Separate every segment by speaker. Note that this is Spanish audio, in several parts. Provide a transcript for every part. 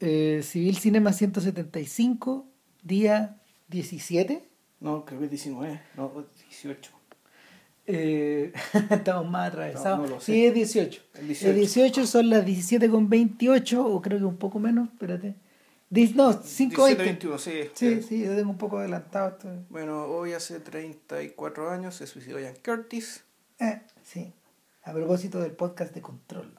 Speaker 1: eh, Civil Cinema 175, día 17.
Speaker 2: No, creo que es 19, no, 18.
Speaker 1: Eh, estamos más atravesados.
Speaker 2: No, no.
Speaker 1: Sí, es 18.
Speaker 2: El
Speaker 1: El
Speaker 2: 18.
Speaker 1: 18. son las 17 con 28, o creo que un poco menos, espérate. No, 5
Speaker 2: 17, 21, sí.
Speaker 1: Sí, sí, yo tengo un poco adelantado. esto.
Speaker 2: Bueno, hoy hace 34 años se suicidó Ian Curtis,
Speaker 1: Eh, sí. A propósito del podcast de control.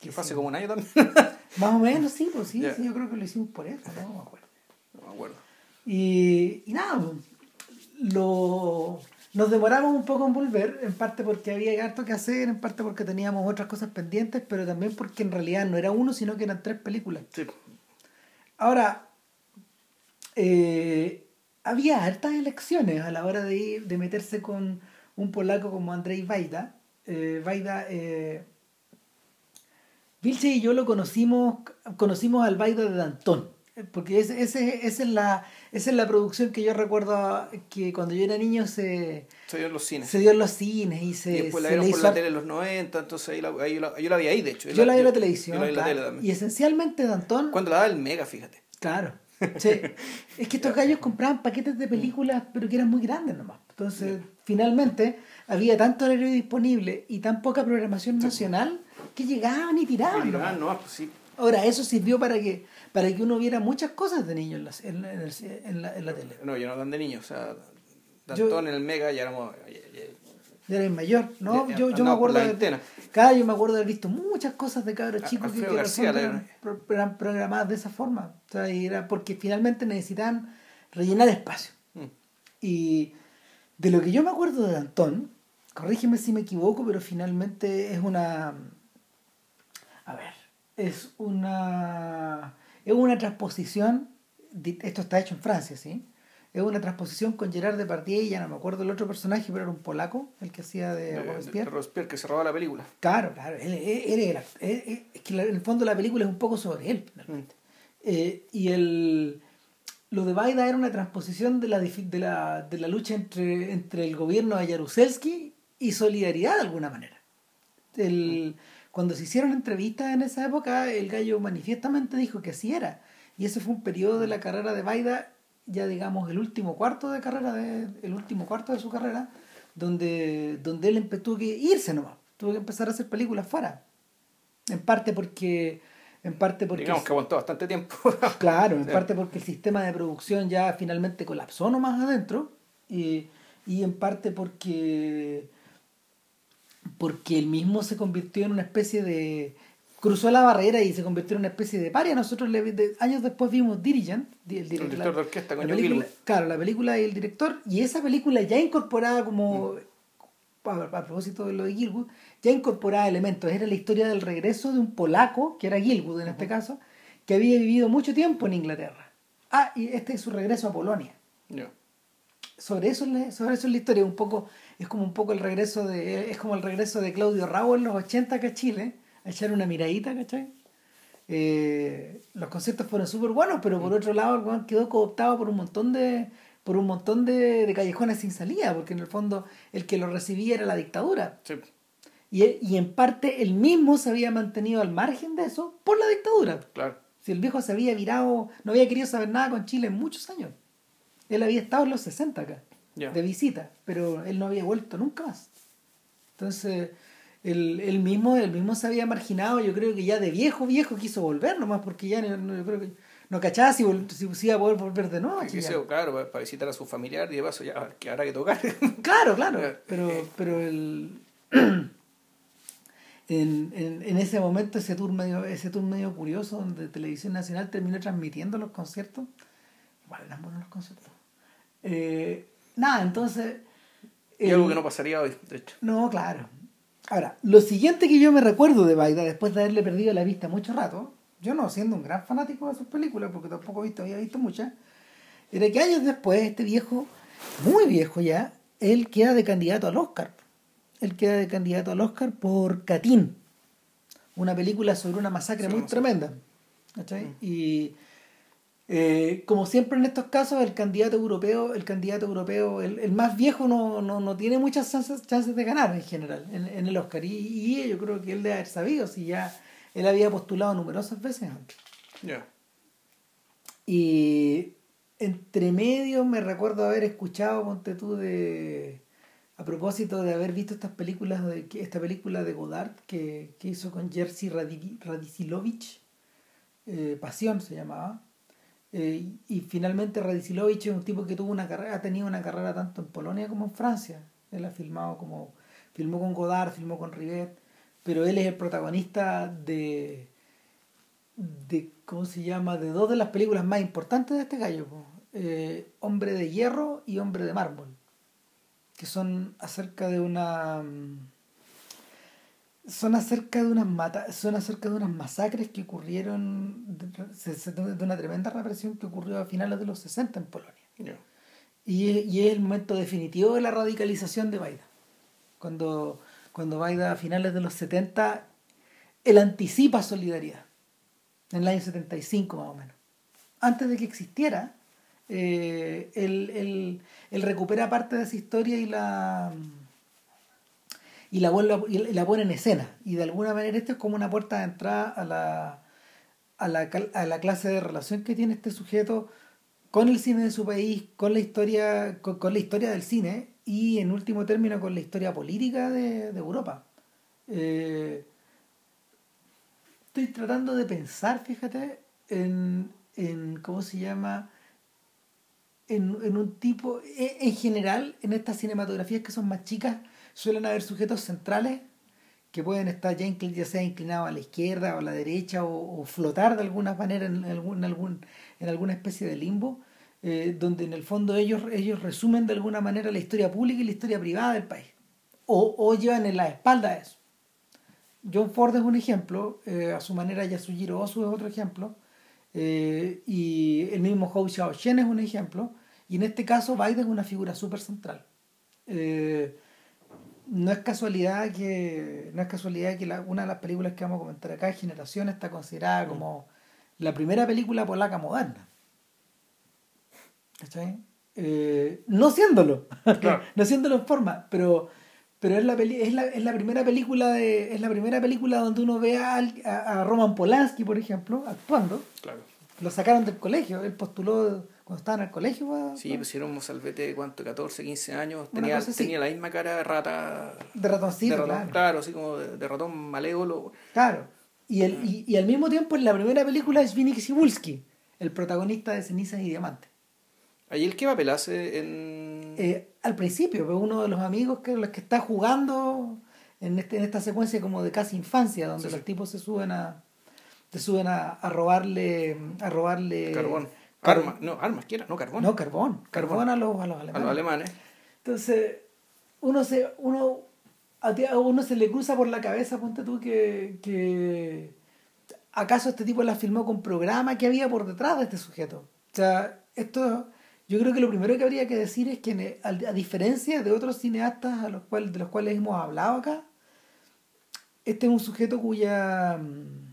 Speaker 2: que fue hace como un año también.
Speaker 1: Más o menos, sí, pues sí, sí, yo creo que lo hicimos por eso, no me acuerdo.
Speaker 2: no me acuerdo.
Speaker 1: Y, y nada, pues, lo, nos demoramos un poco en volver, en parte porque había harto que hacer, en parte porque teníamos otras cosas pendientes, pero también porque en realidad no era uno, sino que eran tres películas.
Speaker 2: Sí.
Speaker 1: Ahora, eh, había hartas elecciones a la hora de, ir- de meterse con un polaco como Andrzej Wajda. Eh, Wajda, eh, Vilche y yo lo conocimos, conocimos al Wajda de Dantón, porque ese, ese, esa, es la, esa es la producción que yo recuerdo que cuando yo era niño se,
Speaker 2: Se dio en los cines.
Speaker 1: se dio en los cines y se,
Speaker 2: y después la
Speaker 1: le
Speaker 2: por la tele en los 90, entonces ahí la, ahí la- yo la vi ahí, de hecho.
Speaker 1: Yo la vi en la televisión,
Speaker 2: Yo la vi en la
Speaker 1: claro.
Speaker 2: tele también.
Speaker 1: y esencialmente Dantón...
Speaker 2: Cuando la daba el Mega, fíjate.
Speaker 1: Claro. Sí. es que estos gallos compraban paquetes de películas, pero que eran muy grandes nomás. Entonces, finalmente, había tanto horario disponible y tan poca programación nacional que llegaban y tiraban.
Speaker 2: Y ah, no, pues sí.
Speaker 1: Ahora, eso sirvió para que, para que uno viera muchas cosas de niño en la, en la, en la- en la tele.
Speaker 2: No, yo no tan de niño, o sea,
Speaker 1: Yo-
Speaker 2: Dantón en el Mega ya éramos... ya- ya-
Speaker 1: Ya era el mayor, ¿no?
Speaker 2: Ya,
Speaker 1: yo, yo me acuerdo de. Claro, yo me acuerdo de haber visto muchas cosas de cabros
Speaker 2: A-
Speaker 1: chicos que, que
Speaker 2: García,
Speaker 1: eran, eran programadas de esa forma. O sea, y era porque finalmente necesitaban rellenar espacio.
Speaker 2: Mm.
Speaker 1: Y de lo que yo me acuerdo de Antón, corrígeme si me equivoco, pero finalmente es una. A ver, es una. Es una transposición. Esto está hecho en Francia, ¿sí? Es una transposición con Gerard Depardieu y ya no me acuerdo el otro personaje, pero era un polaco, el que hacía de
Speaker 2: de- de
Speaker 1: Robespierre.
Speaker 2: Robespierre, que se robaba la película.
Speaker 1: Claro, claro. Él, él- él era- él- es que en el fondo la película es un poco sobre él, finalmente. Eh, y el, lo de Baida era una transposición de la, de la, de la lucha entre, entre el gobierno de Jaruzelski y Solidaridad de alguna manera. El, cuando se hicieron entrevistas en esa época, el gallo manifiestamente dijo que así era. Y ese fue un periodo de la carrera de Baida, ya digamos el último cuarto de carrera, de, el último cuarto de su carrera, donde, donde él tuvo que irse nomás, tuvo que empezar a hacer películas fuera. En parte porque, en parte porque
Speaker 2: Digamos que aguantó bastante tiempo.
Speaker 1: Claro, en
Speaker 2: Sí.
Speaker 1: parte porque el sistema de producción ya finalmente colapsó nomás adentro y, y en parte porque porque él mismo se convirtió en una especie de cruzó la barrera y se convirtió en una especie de paria. Nosotros le, de- años después vimos Dirigent, di- el, direct-
Speaker 2: director de orquesta,
Speaker 1: la
Speaker 2: con Joe
Speaker 1: película,
Speaker 2: Gilwood.
Speaker 1: claro, la película y el director y esa película ya incorporaba como a, a propósito de lo de Gilwood, ya incorporaba elementos. Era la historia del regreso de un polaco, que era Gilwood en este caso, que había vivido mucho tiempo en Inglaterra. Ah, y este es su regreso a Polonia. Sobre eso, es la- sobre eso es la historia, un poco, es como un poco el regreso de, es como el regreso de Claudio Rabo en los 80 acá a Chile, a echar una miradita, ¿cachai? Eh, los conciertos fueron súper buenos, pero por otro lado el quedó cooptado por un montón de por un montón de, de callejones sin salida, porque en el fondo el que lo recibía era la dictadura.
Speaker 2: Sí.
Speaker 1: Y, y en parte él mismo se había mantenido al margen de eso por la dictadura.
Speaker 2: Claro.
Speaker 1: Si el viejo se había virado, no había querido saber nada con Chile en muchos años. Él había estado en los 60 acá, De visita, pero él no había vuelto nunca más. Entonces, él, él mismo, él mismo se había marginado, yo creo que ya de viejo, viejo quiso volver nomás, porque ya no, yo creo que no cachaba si, si, iba a poder volver de Chillán.
Speaker 2: sea, claro, para, visitar a su familiar y de paso ya que habrá que tocar.
Speaker 1: Claro, claro, pero,
Speaker 2: eh.
Speaker 1: pero el... En, en, en ese momento ese tour medio ese tour medio curioso donde Televisión Nacional terminó transmitiendo los conciertos igual eran buenos los conciertos Eh, nada entonces
Speaker 2: y algo que no pasaría hoy, de hecho.
Speaker 1: no claro ahora lo siguiente que yo me recuerdo de Baida después de haberle perdido la vista mucho rato yo no siendo un gran fanático de sus películas porque tampoco he visto, había visto muchas era que años después este viejo muy viejo ya él queda de candidato al Oscar él queda de candidato al Oscar por Catín una película sobre una masacre
Speaker 2: Sí,
Speaker 1: muy tremenda ¿cachai? y eh, como siempre en estos casos el candidato europeo el candidato europeo el, el más viejo no, no, no tiene muchas chances, chances de ganar en general en, en el Oscar y, y yo creo que él debe haber sabido si ya él había postulado numerosas veces antes
Speaker 2: Ya.
Speaker 1: Y entre medio me recuerdo haber escuchado, ponte tú, de. A propósito de haber visto estas películas, de esta película de Godard que, que hizo con Jerzy Radi- Radisilovich, eh, Pasión se llamaba. Eh, y finalmente Radisilovich es un tipo que tuvo una carrera, ha tenido una carrera tanto en Polonia como en Francia. Él ha filmado como. filmó con Godard, filmó con Rivet, pero él es el protagonista de. de ¿cómo se llama? de dos de las películas más importantes de este gallo. Eh, Hombre de Hierro y Hombre de Mármol. Que son acerca de una. Son acerca de unas mata son acerca de unas masacres que ocurrieron de, una tremenda represión que ocurrió a finales de los 60 en Polonia. Y, es- y es el momento definitivo de la radicalización de Baida. Cuando cuando Baida a finales de los 70 él anticipa solidaridad. En el año 75 más o menos. Antes de que existiera eh, él, él- él recupera parte de esa historia y la y la, y la pone en escena. Y de alguna manera esto es como una puerta de entrada a la, a la, a la clase de relación que tiene este sujeto con el cine de su país, con la historia, con, la historia del cine y en último término con la historia política de, de Europa. Eh, estoy tratando de pensar, fíjate, en, en ¿cómo se llama? En, en un tipo, e- en general, en estas cinematografías que son más chicas, suelen haber sujetos centrales que pueden estar ya, sea inclinados a la izquierda o a la derecha o, flotar de alguna manera en, algún, en, alguna especie de limbo, eh, donde en el fondo ellos, ellos resumen de alguna manera la historia pública y la historia privada del país, o, o llevan en la espalda eso. John Ford es un ejemplo, eh, a su manera Yasujiro Ozu es otro ejemplo, eh, y el mismo Hou Xiaoshen es un ejemplo, y en este caso Biden es una figura súper central. No es casualidad que no es casualidad que la- una de las películas que vamos a comentar acá, Generación, está considerada como la primera película polaca moderna. ¿Cachai? Eh, no siéndolo,
Speaker 2: Claro.
Speaker 1: no siéndolo en forma, pero pero es la, peli- es la, es la primera película de es la primera película donde uno ve a, a- a Roman Polanski, por ejemplo, actuando.
Speaker 2: Claro.
Speaker 1: Lo sacaron del colegio, él postuló cuando estaba en el colegio.
Speaker 2: Sí, pues era un mozalbete de cuánto, 14, 15 años. Tenía, tenía la misma cara de rata.
Speaker 1: de ratoncito,
Speaker 2: de ratón,
Speaker 1: claro.
Speaker 2: claro, así como de, de ratón malévolo.
Speaker 1: Claro. Y, el, y, y al mismo tiempo en la primera película es Vinny Cibulski, el protagonista de Cenizas y Diamantes.
Speaker 2: ¿Ahí el qué papel hace en...?
Speaker 1: Eh, al principio, pues, uno de los amigos que los que está jugando en, este, en esta secuencia como de casi infancia, donde
Speaker 2: Sí,
Speaker 1: los
Speaker 2: sí.
Speaker 1: tipos se suben a se suben a, a robarle a robarle
Speaker 2: carbón. Armas, no, armas, ¿qué era? No, carbón.
Speaker 1: no carbón carbón,
Speaker 2: Carbón.
Speaker 1: a los a los
Speaker 2: a
Speaker 1: alemanes.
Speaker 2: los alemanes.
Speaker 1: Entonces, uno se, uno, a uno se le cruza por la cabeza, ponte tú, que, que acaso este tipo la filmó con programa que había por detrás de este sujeto. O sea, esto, yo creo que lo primero que habría que decir es que a diferencia de otros cineastas a los cuales, de los cuales hemos hablado acá, este es un sujeto cuya mm,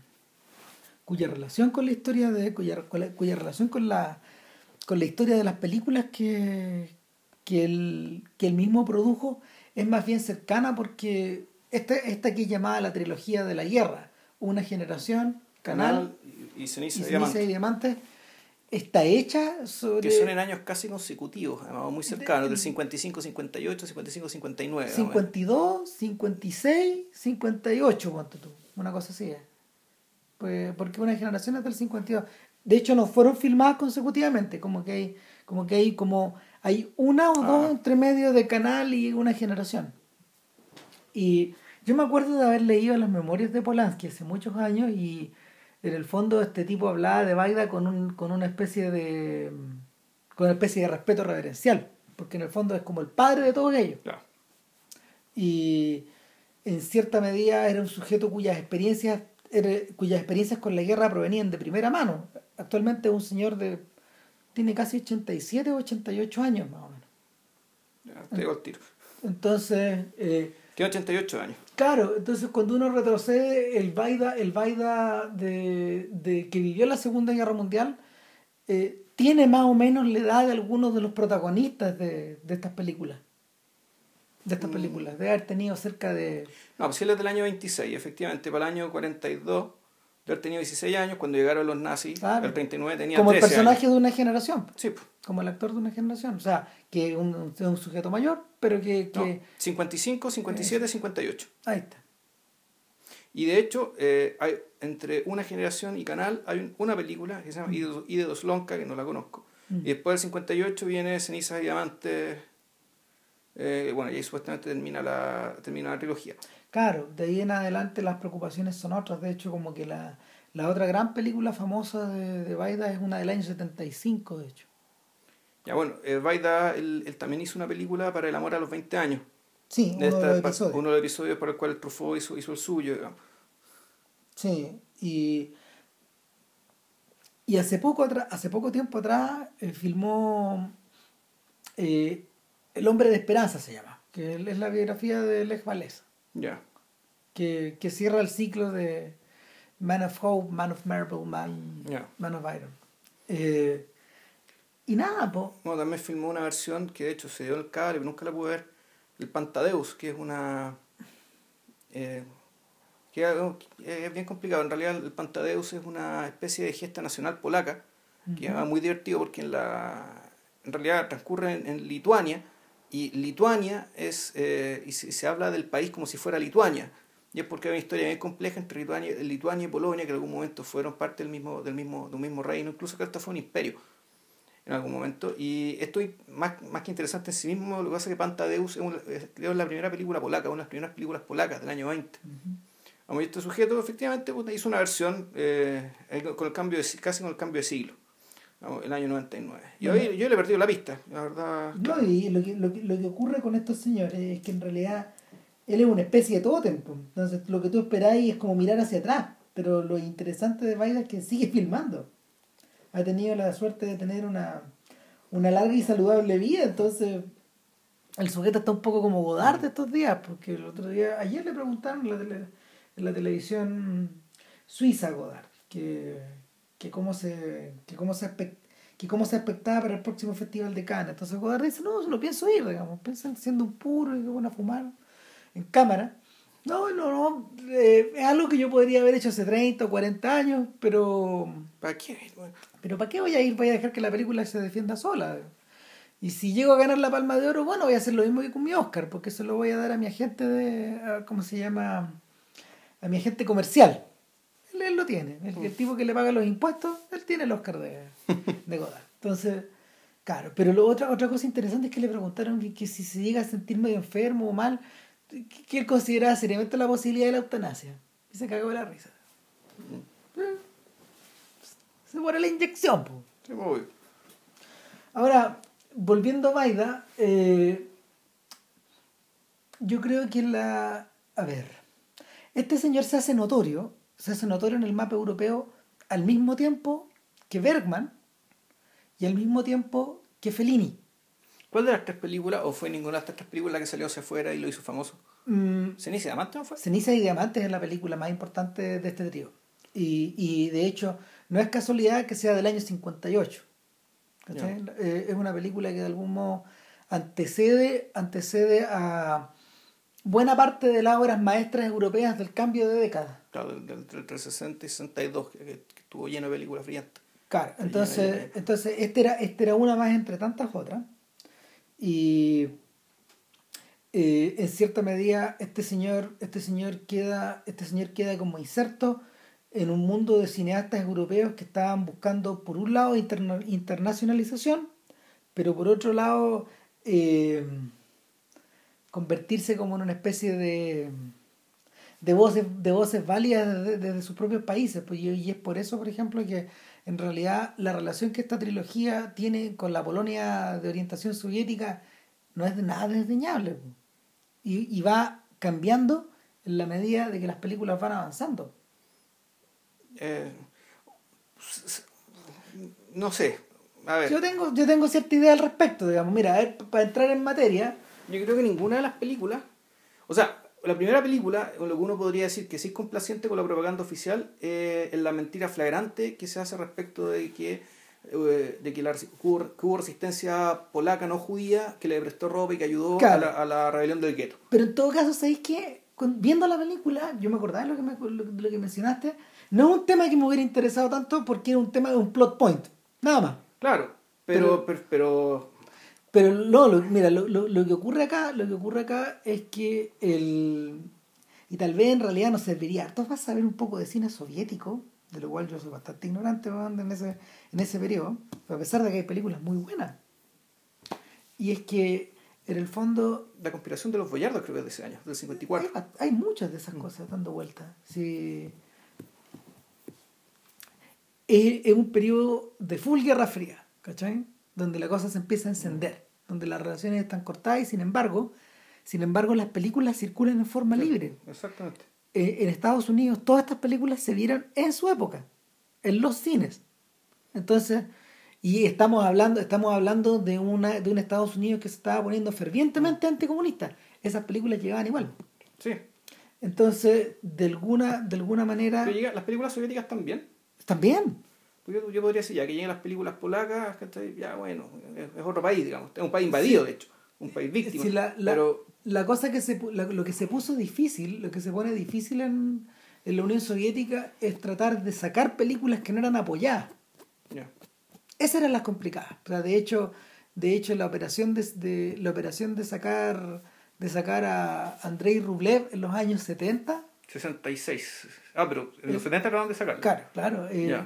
Speaker 1: cuya relación con la historia de cuya, cuya relación con la con la historia de las películas que, que, él, que él mismo produjo es más bien cercana porque esta, esta que es llamada la trilogía de la guerra, una generación, canal,
Speaker 2: y, y ceniza
Speaker 1: y
Speaker 2: de
Speaker 1: ceniza
Speaker 2: diamante.
Speaker 1: y diamantes, está hecha sobre
Speaker 2: Que son en años casi consecutivos, además, muy cercanos, del 55, 58, 55, 59. más o menos.
Speaker 1: 52, 56, 58, ponte tú, una cosa así. Es. Pues, porque una generación es del 52. De hecho, no fueron filmadas consecutivamente, como que hay, como que hay, como hay una o dos
Speaker 2: Ah.
Speaker 1: entre medio de canal y una generación. Y yo me acuerdo de haber leído las memorias de Polanski hace muchos años y en el fondo este tipo hablaba de Baida con, un, con una especie de con una especie de respeto reverencial, porque en el fondo es como el padre de todos ellos
Speaker 2: Claro.
Speaker 1: y en cierta medida era un sujeto cuyas experiencias cuyas experiencias con la guerra provenían de primera mano. Actualmente un señor de tiene casi 87 o 88 años más o menos.
Speaker 2: Ya, te digo el tiro.
Speaker 1: Entonces, eh,
Speaker 2: Tiene 88 años.
Speaker 1: claro, entonces cuando uno retrocede el Baida, el Baida de, de que vivió la Segunda Guerra Mundial, eh, tiene más o menos la edad de algunos de los protagonistas de, de estas películas. De estas
Speaker 2: Mm.
Speaker 1: películas, de haber tenido cerca de
Speaker 2: No, pues él es del año 26, efectivamente, para el año 42 de haber tenido 16 años cuando llegaron los nazis,
Speaker 1: Claro.
Speaker 2: el 39 tenía
Speaker 1: Como el
Speaker 2: 13
Speaker 1: personaje
Speaker 2: años.
Speaker 1: de una generación.
Speaker 2: Sí, pues.
Speaker 1: Como el actor de una generación. O sea, que es un, sujeto mayor, pero que... que
Speaker 2: No, 55, 57, 58.
Speaker 1: Ahí está.
Speaker 2: Y de hecho, eh, hay, entre una generación y canal hay un- una película que se llama Ide Ide dos Lonca, que no la conozco.
Speaker 1: Mm.
Speaker 2: Y después del 58 viene Cenizas y Diamantes. Eh, bueno, y ahí supuestamente termina la, termina la trilogía.
Speaker 1: Claro, de ahí en adelante las preocupaciones son otras. De hecho, como que la, la otra gran película famosa de, de Baida es una del año 75, de hecho.
Speaker 2: Ya bueno, eh, Baida, él, él también hizo una película para El amor a los 20 años.
Speaker 1: Sí, uno de
Speaker 2: esta-
Speaker 1: los episodios.
Speaker 2: uno de los episodios para el cual Truffaut hizo, hizo el suyo, digamos.
Speaker 1: Sí, y, y hace poco hace poco tiempo atrás eh, filmó eh, El hombre de esperanza se llama, que es la biografía de Lech Walesa,
Speaker 2: Ya.
Speaker 1: que, que cierra el ciclo de Man of Hope, Man of Marble, Man,
Speaker 2: Ya.
Speaker 1: Man of Iron. Eh, y nada, po,
Speaker 2: Bueno, también filmó una versión que de hecho se dio el cable, pero nunca la pude ver. El Pantadeus, que es una. eh, que es es bien complicado. En realidad, el Pantadeus es una especie de gesta nacional polaca, que es muy divertido porque en, la, en realidad transcurre en, en Lituania, y Lituania es. eh, y se, se habla del país como si fuera Lituania. Y es porque hay una historia bien compleja entre Lituania, Lituania y Polonia, que en algún momento fueron parte del mismo, del mismo, de un mismo reino, incluso que hasta fue un imperio en algún momento. Y esto es más, más que interesante en sí mismo, lo que pasa es que Pantadeus es, un- es, creo, la primera película polaca, una de las primeras películas polacas del año 20. Vamos, y este sujeto efectivamente hizo una versión eh, eh, con el cambio de, si- casi con el cambio de siglo, el año 99. Y hoy yo le he perdido la pista, la verdad.
Speaker 1: No, y lo que, lo, que, lo que ocurre con estos señores es que en realidad él es una especie de tótem. po. Entonces lo que tú esperáis es como mirar hacia atrás. Pero lo interesante de Baida es que sigue filmando. Ha tenido la suerte de tener una, una larga y saludable vida. Entonces el sujeto está un poco como Godard de estos días. Porque el otro día, ayer le preguntaron en la, tele- en la televisión suiza a Godard que, que cómo se, que cómo se que cómo se expectaba para el próximo festival de Cannes. Entonces Godard dice, no, no pienso ir, digamos, piensan siendo un puro y que van a fumar en cámara. No, no, no, eh, es algo que yo podría haber hecho hace 30 o 40 años, pero
Speaker 2: ¿Para qué?
Speaker 1: Pero ¿para qué voy a ir? Voy a dejar que la película se defienda sola. Y si llego a ganar la Palma de Oro, bueno, voy a hacer lo mismo que con mi Oscar, porque se lo voy a dar a mi agente de, a- ¿cómo se llama? A mi agente comercial. Él, lo tiene. El, el tipo que le paga los impuestos, él tiene el Oscar de, de Godard. Entonces, claro. Pero lo, otra, otra cosa interesante es que le preguntaron que, que si se llega a sentir medio enfermo o mal, que, que él consideraba seriamente la posibilidad de la eutanasia. Y se cagó de la risa. Eh, Se muere la inyección, pues.
Speaker 2: sí, voy.
Speaker 1: Ahora, volviendo a Baida, eh, yo creo que la... A ver, este señor se hace notorio, se hace notorio en el mapa europeo al mismo tiempo que Bergman y al mismo tiempo que Fellini.
Speaker 2: ¿Cuál de las tres películas, o fue ninguna de estas tres películas que salió hacia afuera y lo hizo famoso?
Speaker 1: Mm,
Speaker 2: ¿Ceniza y Diamante no fue?
Speaker 1: Ceniza y Diamantes es la película más importante de este trío. Y, y de hecho, no es casualidad que sea del año 58. ¿cachai? Eh, es una película que de algún modo antecede, antecede a buena parte de las obras maestras europeas del cambio de década.
Speaker 2: Claro, del, del, del 360 y 62, que, que estuvo lleno de películas brillantes.
Speaker 1: Claro, entonces,
Speaker 2: ya.
Speaker 1: entonces este, era, este era una más entre tantas otras. Y eh, en cierta medida este señor, este señor queda, este señor queda como inserto en un mundo de cineastas europeos que estaban buscando por un lado interna- internacionalización, pero por otro lado eh, convertirse como en una especie de de voces, de voces válidas desde, desde sus propios países. Pues, y, es por eso, por ejemplo, que en realidad la relación que esta trilogía tiene con la Polonia de orientación soviética no es de nada desdeñable. pues. Y, y va cambiando en la medida de que las películas van avanzando.
Speaker 2: Eh, no sé. A ver,
Speaker 1: Yo tengo, yo tengo cierta idea al respecto, digamos. Mira, a ver, para entrar en materia,
Speaker 2: yo creo que ninguna de las películas. O sea, la primera película, con lo que uno podría decir que sí es complaciente con la propaganda oficial, eh, es la mentira flagrante que se hace respecto de que, eh, de que, la, que hubo, resistencia polaca no judía que le prestó ropa y que ayudó
Speaker 1: Claro.
Speaker 2: a, la, a la rebelión del gueto.
Speaker 1: Pero en todo caso, ¿sabéis qué? Con- viendo la película, yo me acordaba de lo que, me, lo, lo que mencionaste, No es un tema que me hubiera interesado tanto porque era un tema de un plot point, nada más.
Speaker 2: Claro, pero... Pero, pero,
Speaker 1: pero, no, mira, lo, lo, lo, que ocurre acá, lo que ocurre acá es que el... Y tal vez en realidad nos serviría Tú vas a saber un poco de cine soviético, de lo cual yo soy bastante ignorante en ese, en ese periodo, a pesar de que hay películas muy buenas. Y es que en el fondo...
Speaker 2: La conspiración de los boyardos creo que es de ese año, del 54.
Speaker 1: Hay, muchas de esas mm. cosas dando vueltas. Sí. Es, un periodo de full guerra fría, ¿cachai? Donde la cosa se empieza a encender, donde las relaciones están cortadas y sin embargo, sin embargo las películas circulan en forma libre.
Speaker 2: Exactamente.
Speaker 1: Eh, en Estados Unidos todas estas películas se vieron en su época, en los cines. Entonces, y estamos hablando, estamos hablando de, una, de un Estados Unidos que se estaba poniendo fervientemente anticomunista. Esas películas llegaban igual.
Speaker 2: Sí.
Speaker 1: Entonces, de alguna, de alguna manera...
Speaker 2: Pero ¿Las películas soviéticas también?
Speaker 1: También.
Speaker 2: Pues yo, yo, podría decir, ya que lleguen las películas polacas, ya bueno, es, otro país, digamos. Es un país invadido, de hecho. Un país víctima.
Speaker 1: la, pero... la cosa que se, lo que se puso difícil, lo que se pone difícil en, en la Unión Soviética es tratar de sacar películas que no eran apoyadas. Esas eran las complicadas. de hecho, de hecho la operación de, la operación de sacar de sacar a Andrei Rublev en los años 70
Speaker 2: 66. Ah, pero en los 70 acaban de sacarla.
Speaker 1: Claro, claro. Eh,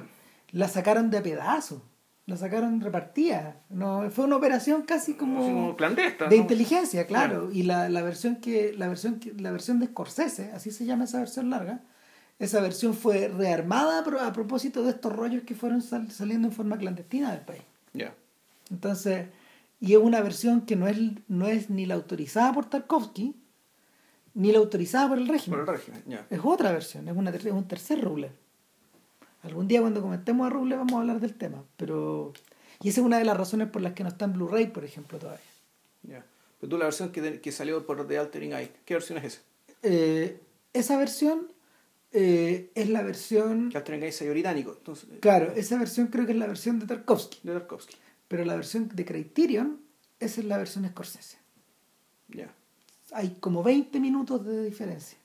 Speaker 1: la sacaron de pedazos. La sacaron repartida. No, fue una operación casi como,
Speaker 2: clandestina.
Speaker 1: De inteligencia, claro. Y la, la, versión que, la versión la versión de Scorsese, así se llama esa versión larga, esa versión fue rearmada a propósito de estos rollos que fueron saliendo en forma clandestina del país.
Speaker 2: Ya.
Speaker 1: Entonces, y es una versión que no es, no es ni la autorizada por Tarkovsky, ni la autorizada por el régimen.
Speaker 2: Por el régimen, ya.
Speaker 1: Es otra versión, es, una, es un tercer Ruble. Algún día cuando comentemos a Ruble vamos a hablar del tema, pero... Y esa es una de las razones por las que no está en Blu-ray, por ejemplo, todavía.
Speaker 2: Ya. Pero tú la versión que, que salió por The Altering Eye, ¿qué versión es esa?
Speaker 1: Eh, esa versión eh, es la versión...
Speaker 2: Que Altering Eye británico. Entonces,
Speaker 1: claro, esa versión creo que es la versión de Tarkovsky.
Speaker 2: De Tarkovsky.
Speaker 1: Pero la versión de Criterion, esa es la versión Scorsese.
Speaker 2: Ya.
Speaker 1: Hay como 20 minutos de diferencia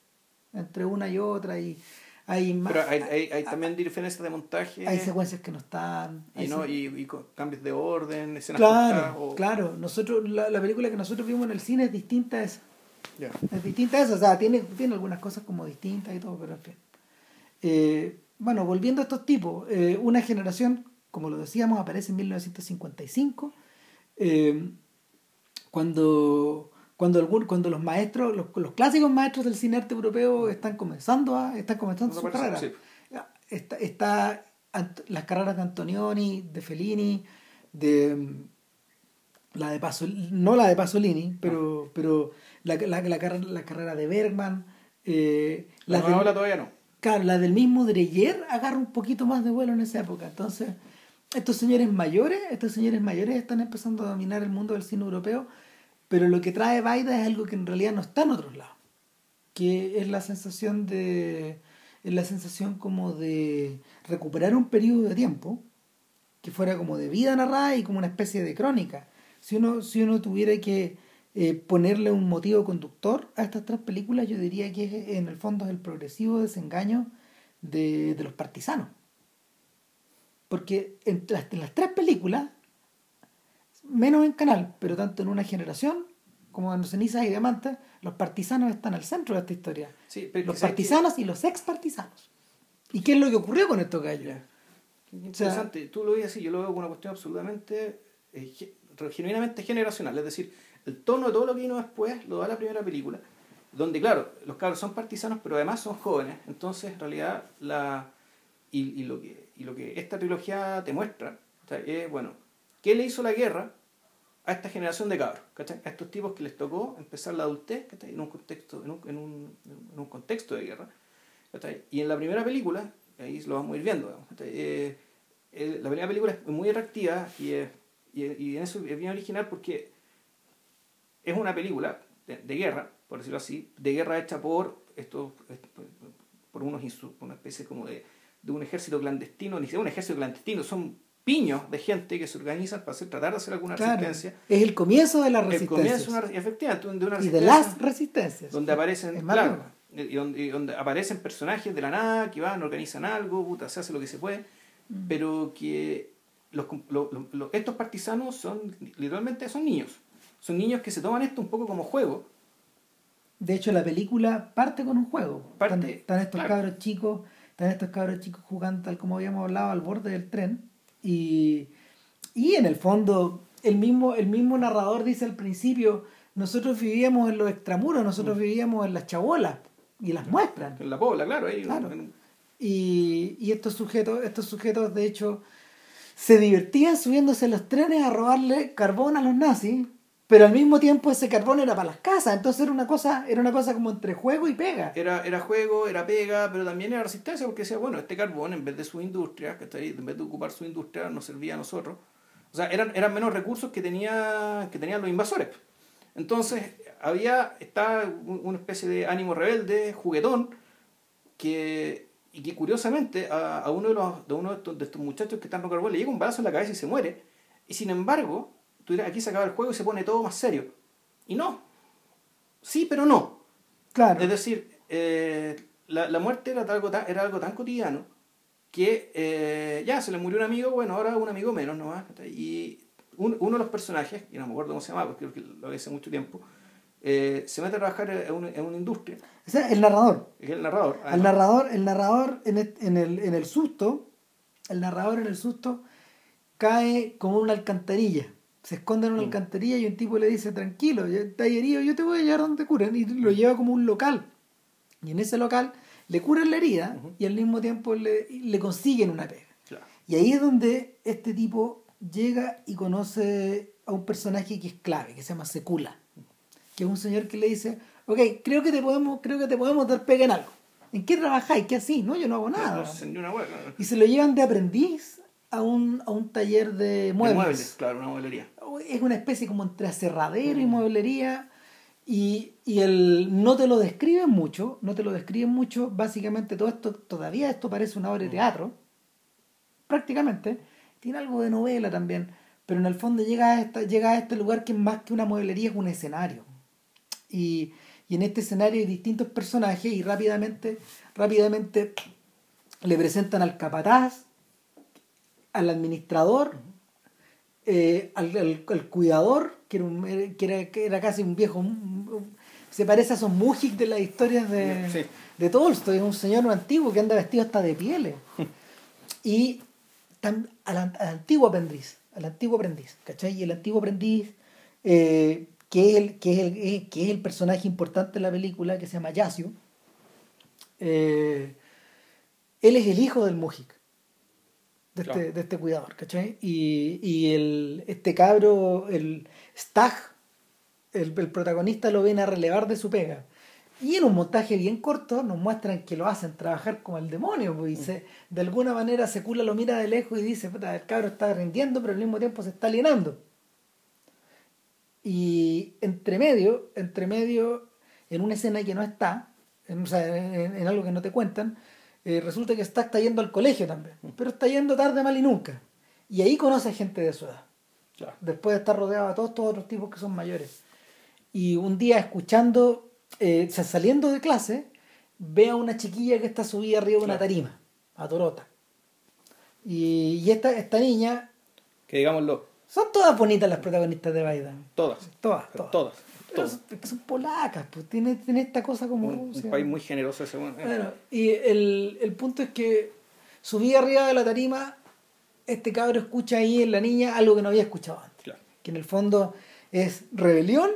Speaker 1: entre una y otra y hay
Speaker 2: más, Pero hay, hay, hay también diferencias de montaje.
Speaker 1: Hay secuencias que no están.
Speaker 2: Y, no, y, y, cambios de orden, escenas
Speaker 1: Claro, claro. Nosotros, la, la, película que nosotros vimos en el cine es distinta a esa. Es distinta a esa. O sea, tiene, tiene algunas cosas como distintas y todo, pero en fin. Eh, bueno, volviendo a estos tipos, eh, una generación, como lo decíamos, aparece en 1955, eh, cuando cuando, algún, cuando los maestros, los, los, clásicos maestros del cine arte europeo están comenzando a, están comenzando su carrera. Está, está, las carreras de Antonioni, de Fellini, de la de Pasolini, no la de Pasolini, pero, ah. pero la, la, la, carrera de Bergman. Eh,
Speaker 2: la todavía no.
Speaker 1: Claro, la del mismo Dreyer agarra un poquito más de vuelo en esa época. Entonces, estos señores mayores, estos señores mayores están empezando a dominar el mundo del cine europeo pero lo que trae Baida es algo que en realidad no está en otros lados, que es la sensación de es la sensación como de recuperar un periodo de tiempo que fuera como de vida narrada y como una especie de crónica. Si uno, si uno tuviera que eh, ponerle un motivo conductor a estas tres películas, yo diría que en el fondo es el progresivo desengaño de, de los partisanos. Porque en las, en las tres películas menos en canal, pero tanto en una generación como en Cenizas y Diamantes, los partisanos están al centro de esta historia. los partisanos y los ex partisanos. ¿Y qué es lo que ocurrió con estos gallos?
Speaker 2: interesante. Tú lo ves así, yo lo veo como una cuestión absolutamente, eh, genuinamente generacional. Es decir, el tono de todo lo que vino después lo da la primera película, donde, claro, los cabros son partisanos, pero además son jóvenes. Entonces, en realidad, la, y, lo, que, y lo que esta trilogía te muestra es, bueno, ¿qué le hizo la guerra a esta generación de cabros, A estos tipos que les tocó empezar la adultez, En un contexto, en un, en un, en un contexto de guerra, Y en la primera película, ahí lo vamos a ir viendo, eh, la primera película es muy atractiva y, y, en eso es bien original porque es una película de, guerra, por decirlo así, de guerra hecha por estos, por unos una especie como de, de un ejército clandestino, ni siquiera un ejército clandestino, son piños de gente que se organizan para hacer, tratar de hacer alguna resistencia.
Speaker 1: Es el comienzo de la resistencia.
Speaker 2: El comienzo, una, efectivamente, de una
Speaker 1: resistencia. Y de las resistencias.
Speaker 2: Donde aparecen, claro, y donde, y donde aparecen personajes de la nada que van, organizan algo, puta, se hace lo que se puede,
Speaker 1: Mm.
Speaker 2: pero que los, lo- lo- lo- estos partisanos son literalmente son niños. Son niños que se toman esto un poco como juego.
Speaker 1: De hecho, la película parte con un juego.
Speaker 2: Parte,
Speaker 1: están, están estos
Speaker 2: claro.
Speaker 1: cabros chicos, están estos cabros chicos jugando tal como habíamos hablado al borde del tren. Y, y en el fondo, el mismo, el mismo narrador dice al principio, nosotros vivíamos en los extramuros, nosotros
Speaker 2: Mm.
Speaker 1: vivíamos en las chabolas y las muestran.
Speaker 2: En la pobla, claro. ahí,
Speaker 1: Claro.
Speaker 2: en-
Speaker 1: Y, y estos sujetos, estos sujetos de hecho, se divertían subiéndose a los trenes a robarle carbón a los nazis, pero al mismo tiempo ese carbón era para las casas, entonces era una cosa, era una cosa como entre juego y pega.
Speaker 2: Era, era juego, era pega, pero también era resistencia, porque decía, bueno, este carbón, en vez de su industria, ¿cachai? en vez de ocupar su industria, nos servía a nosotros. O sea, eran, eran menos recursos que, tenía, que tenían los invasores. Entonces, había, un- una especie de ánimo rebelde, juguetón, que, y que curiosamente a, uno, de, los, de uno de estos muchachos que están en carbón le llega un balazo en la cabeza y se muere. Y sin embargo, tú dirás, aquí se acaba el juego y se pone todo más serio. Y no. Sí, pero no.
Speaker 1: Claro.
Speaker 2: Es decir, eh, la, la muerte era algo, tan, era algo tan cotidiano que eh, ya se le murió un amigo, bueno, ahora un amigo menos nomás. Y un- uno de los personajes, y no me acuerdo cómo se llama, porque creo que lo vi hace mucho tiempo, eh, se mete a trabajar en una, en una industria,
Speaker 1: O sea, el narrador.
Speaker 2: el narrador.
Speaker 1: El narrador, el narrador en el, en el, en el susto, el narrador en el susto cae como una alcantarilla. Se esconde en una alcantarilla y un tipo le dice, tranquilo, ya estás herido, yo te voy a llevar donde te curen. Y lo lleva como un local. Y en ese local le curan la herida y al mismo tiempo le, le consiguen una pega.
Speaker 2: Claro.
Speaker 1: Y ahí es donde este tipo llega y conoce a un personaje que es clave, que se llama Secula, que es un señor que le dice, ok, creo que te podemos, creo que te podemos dar pega en algo. ¿En qué trabajáis? ¿Qué así? No, yo no hago nada.
Speaker 2: No, no.
Speaker 1: Y se lo llevan de aprendiz a un, a un taller de
Speaker 2: De
Speaker 1: muebles.
Speaker 2: muebles, claro, una mueblería.
Speaker 1: Es una especie como entre aserradero y mueblería. Y, y el, no te lo describen mucho, no te lo describen mucho. Básicamente todo esto, todavía esto parece una obra de teatro. Prácticamente. Tiene algo de novela también. Pero en el fondo llega a, esta, llega a este lugar que más que una mueblería es un escenario. Y, y en este escenario hay distintos personajes y rápidamente, rápidamente le presentan al capataz, al administrador, eh, al, al- al cuidador, que era, un- que era, que era casi un viejo, un- se parece a esos Mujik de las historias de,
Speaker 2: Sí.
Speaker 1: de Tolstoy, es un señor antiguo que anda vestido hasta de pieles. y tam- al, an- al antiguo aprendiz, al antiguo aprendiz, ¿cachai? Y el antiguo aprendiz, eh, que, es el, que, es el, eh, que es el personaje importante de la película, que se llama Yasio, eh, él es el hijo del Mujik, de,
Speaker 2: Claro.
Speaker 1: este, de este cuidador, ¿cachai? Y, y el, este cabro, el Stag, el, el protagonista lo viene a relevar de su pega. Y en un montaje bien corto nos muestran que lo hacen trabajar como el demonio, pues, y se- de alguna manera Secula lo mira de lejos y dice, "Puta, el cabro está rindiendo, pero al mismo tiempo se está alienando. Y entre medio, entre medio, en una escena que no está, en, o sea, en, en algo que no te cuentan, eh, resulta que está, está yendo al colegio también, pero está yendo tarde, mal y nunca. Y ahí conoce gente de su edad
Speaker 2: Claro.
Speaker 1: después de estar rodeado de todos estos otros tipos que son mayores. Y un día escuchando, eh, saliendo de clase, ve a una chiquilla que está subida arriba de una tarima, a Torota. Y, y esta, esta niña,
Speaker 2: Que digámoslo,
Speaker 1: son todas bonitas las protagonistas de Baida.
Speaker 2: todas.
Speaker 1: Todas, todas.
Speaker 2: Todas.
Speaker 1: Pero son, son polacas, pues tiene, tiene esta cosa como...
Speaker 2: Un,
Speaker 1: ¿cómo
Speaker 2: un país muy generoso ese bueno.
Speaker 1: Bueno, y el, el punto es que subía arriba de la tarima, este cabro escucha ahí en la niña algo que no había escuchado antes.
Speaker 2: Claro.
Speaker 1: Que en el fondo es rebelión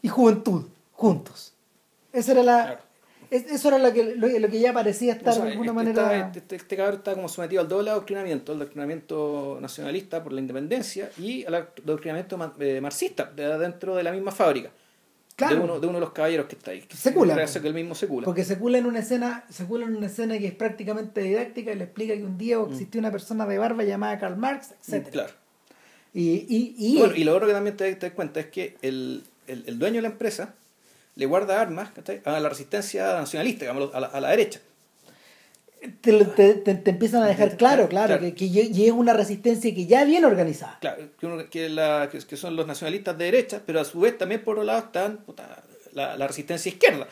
Speaker 1: y juventud, juntos. Esa era la,
Speaker 2: Claro.
Speaker 1: Es- eso era lo que, lo, lo que ya parecía estar
Speaker 2: O sea,
Speaker 1: de alguna
Speaker 2: este,
Speaker 1: manera...
Speaker 2: está- este, este cabrón está como sometido al doble adoctrinamiento, el adoctrinamiento nacionalista por la independencia y al adoctrinamiento eh, marxista de dentro de la misma fábrica.
Speaker 1: Claro.
Speaker 2: De, uno, de uno de los caballeros que está ahí. que el mismo Secula.
Speaker 1: Porque se cula en una escena, se cula en una escena que es prácticamente didáctica y le explica que un día existió una persona de barba llamada Karl Marx, etc.
Speaker 2: Mm, Claro.
Speaker 1: Y, y, y,
Speaker 2: Bueno, y lo otro que también te, te das cuenta es que el, el, el dueño de la empresa le guarda armas a la resistencia nacionalista, digamos, a la, a la derecha.
Speaker 1: te, te- te- te empiezan a dejar claro, claro,
Speaker 2: Claro.
Speaker 1: Que, que es una resistencia que ya viene organizada.
Speaker 2: Claro, que, uno- que, la- que- son los nacionalistas de derecha, pero a su vez también por otro lado están puta, la, la resistencia izquierda.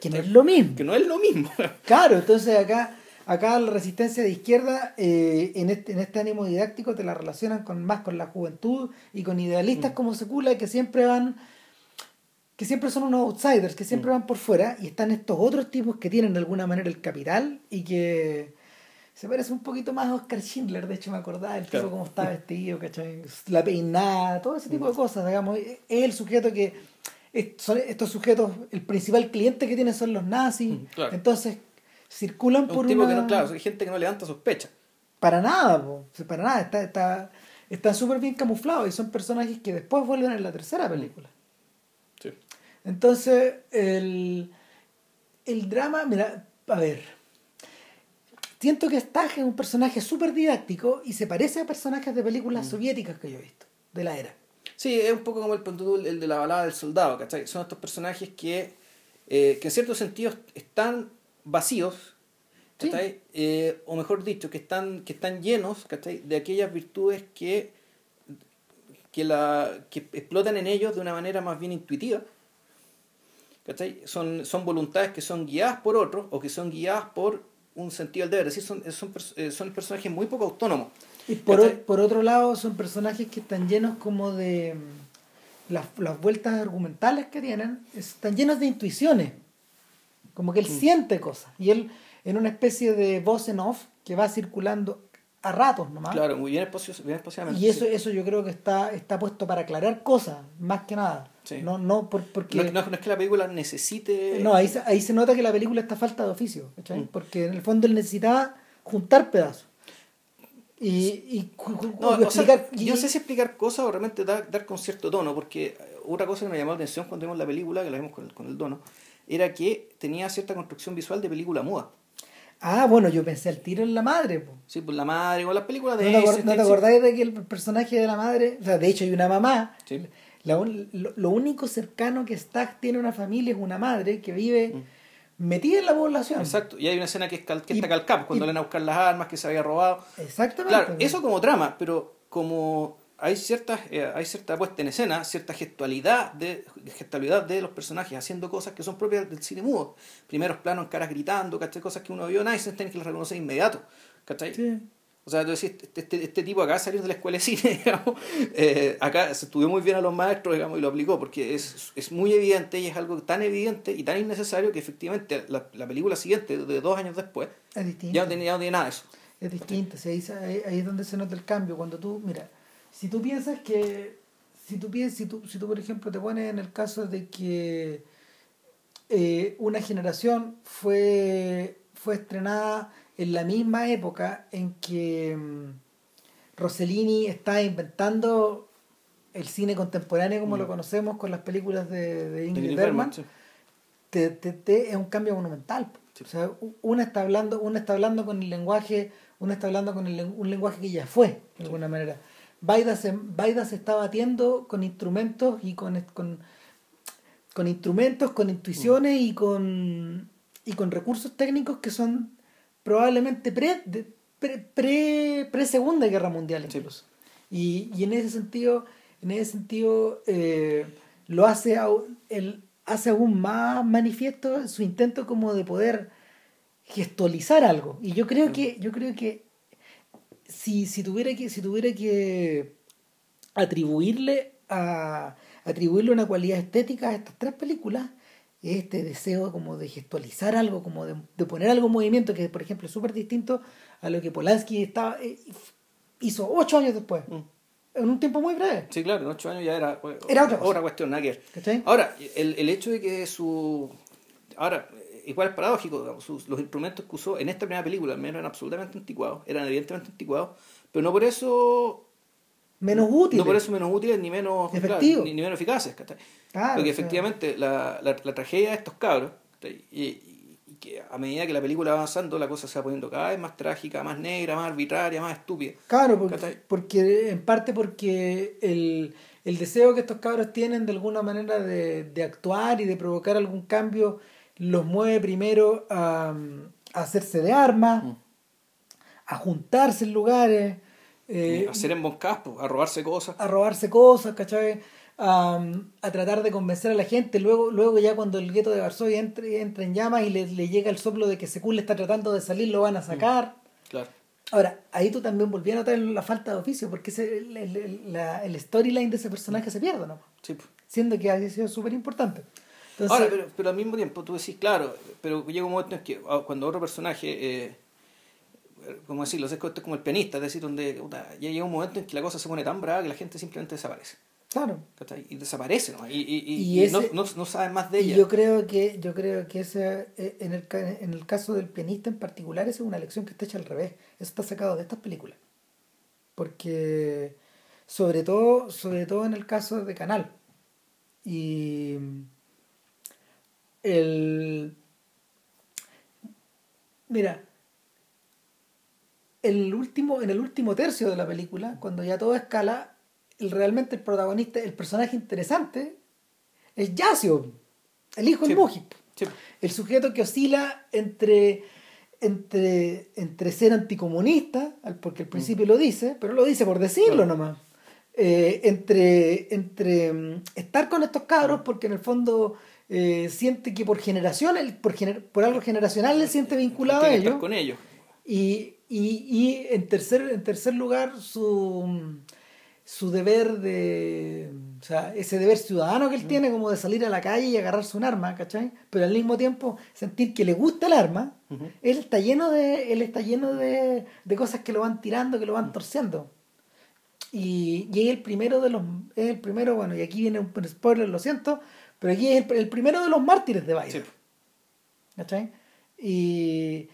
Speaker 1: Que no es lo mismo.
Speaker 2: Que no es lo mismo.
Speaker 1: Claro, entonces acá, acá la resistencia de izquierda, eh, en, este, en este ánimo didáctico, te la relacionan con más con la juventud y con idealistas como Secula que siempre van que siempre son unos outsiders, que siempre van por fuera, y están estos otros tipos que tienen de alguna manera el capital y que se parece un poquito más a Oscar Schindler, de hecho me acordaba el tipo cómo está vestido, ¿cachai? La peinada, todo ese tipo de cosas, digamos. Es el sujeto que. Son estos sujetos, el principal cliente que tienen son los nazis. Entonces, circulan por
Speaker 2: un tipo que no, claro, hay gente que no levanta sospecha.
Speaker 1: Para nada, para nada. Está, está, están súper bien camuflados y son personajes que después vuelven en la tercera película. Sí. Entonces, el, el drama, mira, a ver Siento que Stag es un personaje súper didáctico y se parece a personajes de películas mm. soviéticas que yo he visto, de la era.
Speaker 2: Sí, es un poco como el, el de la balada del soldado, ¿cachai? Son estos personajes que, eh, que en ciertos sentidos están vacíos, ¿cachai? Eh, o mejor dicho, que están, que están llenos, ¿cachai? De aquellas virtudes que, que, la, que explotan en ellos de una manera más bien intuitiva. ¿Cachai? Son, son voluntades que son guiadas por otros o que son guiadas por un sentido del deber, es decir, son, son, eh, son personajes muy poco autónomos.
Speaker 1: Y por, por otro lado, son personajes que están llenos como de mm, las, las vueltas argumentales que tienen, están llenos de intuiciones, como que él mm. siente cosas, y él en una especie de voz en off que va circulando a ratos nomás.
Speaker 2: Claro, muy bien, bien
Speaker 1: Y eso, eso yo creo que está, está puesto para aclarar cosas, más que nada. No, no, porque...
Speaker 2: No, es que la película necesite...
Speaker 1: No, ahí, ahí se nota que la película está falta de oficio, mm. Porque en el fondo él necesitaba juntar pedazos. Y, y,
Speaker 2: no, explicar, yo no sé si explicar cosas o realmente dar, dar con cierto tono, porque otra cosa que me llamó la atención cuando vimos la película, que la vimos con con el dono, era que tenía cierta construcción visual de película muda.
Speaker 1: Ah, bueno, yo pensé al tiro en la madre. Po.
Speaker 2: Sí, pues la madre, o las películas de...
Speaker 1: ¿No te, ¿no te acordáis de que el personaje de la madre, o sea, de hecho hay una mamá, sí. Lo, único cercano que está tiene una familia es una madre que vive mm. metida en la población.
Speaker 2: Exacto, y hay una escena que, es que está calcada, cuando le van a buscar las armas que se había robado.
Speaker 1: Exactamente.
Speaker 2: Claro, eso como trama, pero como hay cierta, eh, hay cierta puesta en escena, cierta gestualidad de, gestualidad de los personajes haciendo cosas que son propias del cine mudo. Primeros planos caras gritando, ¿cachai? Cosas que uno vio en Eisenstein que las reconoce de inmediato, ¿cachai? Sí. O sea, tú decís, este, este, este, tipo acá salió de la escuela de cine, digamos, eh, acá se estudió muy bien a los maestros, digamos, y lo aplicó, porque es, es muy evidente y es algo tan evidente y tan innecesario que efectivamente la, la película siguiente, de dos años después, ya no, tenía, nada de eso.
Speaker 1: Es distinto, ahí, ahí es donde se nota el cambio, cuando tú, mira, si tú piensas que, si tú, piensas, si tú, si tú por ejemplo te pones en el caso de que eh, una generación fue, fue estrenada en la misma época en que mm, Rossellini está inventando el cine contemporáneo como lo mm. conocemos con las películas de, de Ingrid Bergman, es un cambio monumental. O sea, una está hablando, una está hablando con el lenguaje, una está hablando con un lenguaje que ya fue, de alguna manera. Baida se, se está batiendo con instrumentos y con, con, con instrumentos, con intuiciones y con, y con recursos técnicos que son probablemente pre, pre, pre, Segunda Guerra Mundial incluso. Y, y, en ese sentido, en ese sentido eh, lo hace, el, hace aún más manifiesto su intento como de poder gestualizar algo. Y yo creo que, yo creo que si, si, tuviera que, si tuviera que atribuirle a atribuirle una cualidad estética a estas tres películas, este deseo como de gestualizar algo, como de, poner algo en movimiento, que por ejemplo es súper distinto a lo que Polanski estaba, eh, hizo ocho años después. Mm. En un tiempo muy breve.
Speaker 2: Sí, claro, en ocho años ya era,
Speaker 1: era otra,
Speaker 2: otra cuestión, nada Ahora, el, el hecho de que su... Ahora, igual es paradójico, los instrumentos que usó en esta primera película al menos eran absolutamente anticuados, eran evidentemente anticuados, pero no por eso
Speaker 1: menos útiles.
Speaker 2: No por eso menos útiles ni menos efectivos. ni, menos eficaces. Porque efectivamente la, la, tragedia de estos cabros, y, que a medida que la película va avanzando, la cosa se va poniendo cada vez más trágica, más negra, más arbitraria, más estúpida.
Speaker 1: Claro, porque, porque en parte porque el, el deseo que estos cabros tienen de alguna manera de, de actuar y de provocar algún cambio los mueve primero a, hacerse de armas, mm. a juntarse en lugares.
Speaker 2: Eh, a hacer emboscadas, a robarse cosas.
Speaker 1: A robarse cosas, ¿cachai? a, a tratar de convencer a la gente. Luego, luego ya cuando el gueto de Varsovia entre, entra en llamas y le, le llega el soplo de que Sekul está tratando de salir, lo van a sacar.
Speaker 2: Claro.
Speaker 1: Ahora, ahí tú también volví a notar la falta de oficio, porque ese, el, el, el- la- el storyline de ese personaje se pierde, ¿no?
Speaker 2: Sí.
Speaker 1: Siendo que ha sido súper importante.
Speaker 2: Ahora, pero, pero al mismo tiempo tú decís, claro, pero llega un momento en que ah, cuando otro personaje, eh, como decirlo, es como el pianista, es decir, donde puta, ya llega un momento en que la cosa se pone tan brava que la gente simplemente desaparece.
Speaker 1: claro.
Speaker 2: Y desaparece, ¿no? Y, y, y- no, no, no saben más de ella.
Speaker 1: yo creo que, yo creo que ese, eh, en, el, en el caso del pianista en particular, esa es una lección que está hecha al revés. Eso está sacado de estas películas. Porque, sobre todo, sobre todo en el caso de Canal. Y el. Mira, el último, en el último tercio de la película, cuando ya todo escala, el, realmente el protagonista, el personaje interesante, es Yasio, el hijo
Speaker 2: Sí.
Speaker 1: Mujic.
Speaker 2: Sí.
Speaker 1: El sujeto que oscila entre, entre, entre ser anticomunista, porque al principio lo dice, pero lo dice por decirlo
Speaker 2: Claro.
Speaker 1: nomás. Eh, entre entre mm, estar con estos cabros porque en el fondo eh, siente que por generación, por, gener- por algo generacional él siente vinculado a
Speaker 2: estar
Speaker 1: ellos.
Speaker 2: con ellos.
Speaker 1: Y, y, y en, tercer, en tercer lugar, su, su deber de. O sea, ese deber ciudadano que él tiene, como de salir a la calle y agarrarse un arma, ¿cachai? Pero al mismo tiempo sentir que le gusta el arma. Él está lleno de. Él está lleno de, de cosas que lo van tirando, que lo van torciendo. Y, y es el primero de los. Es el primero, bueno, y aquí viene un spoiler, lo siento, pero aquí es el, el primero de los mártires de Biden.
Speaker 2: Sí.
Speaker 1: ¿Cachai? Y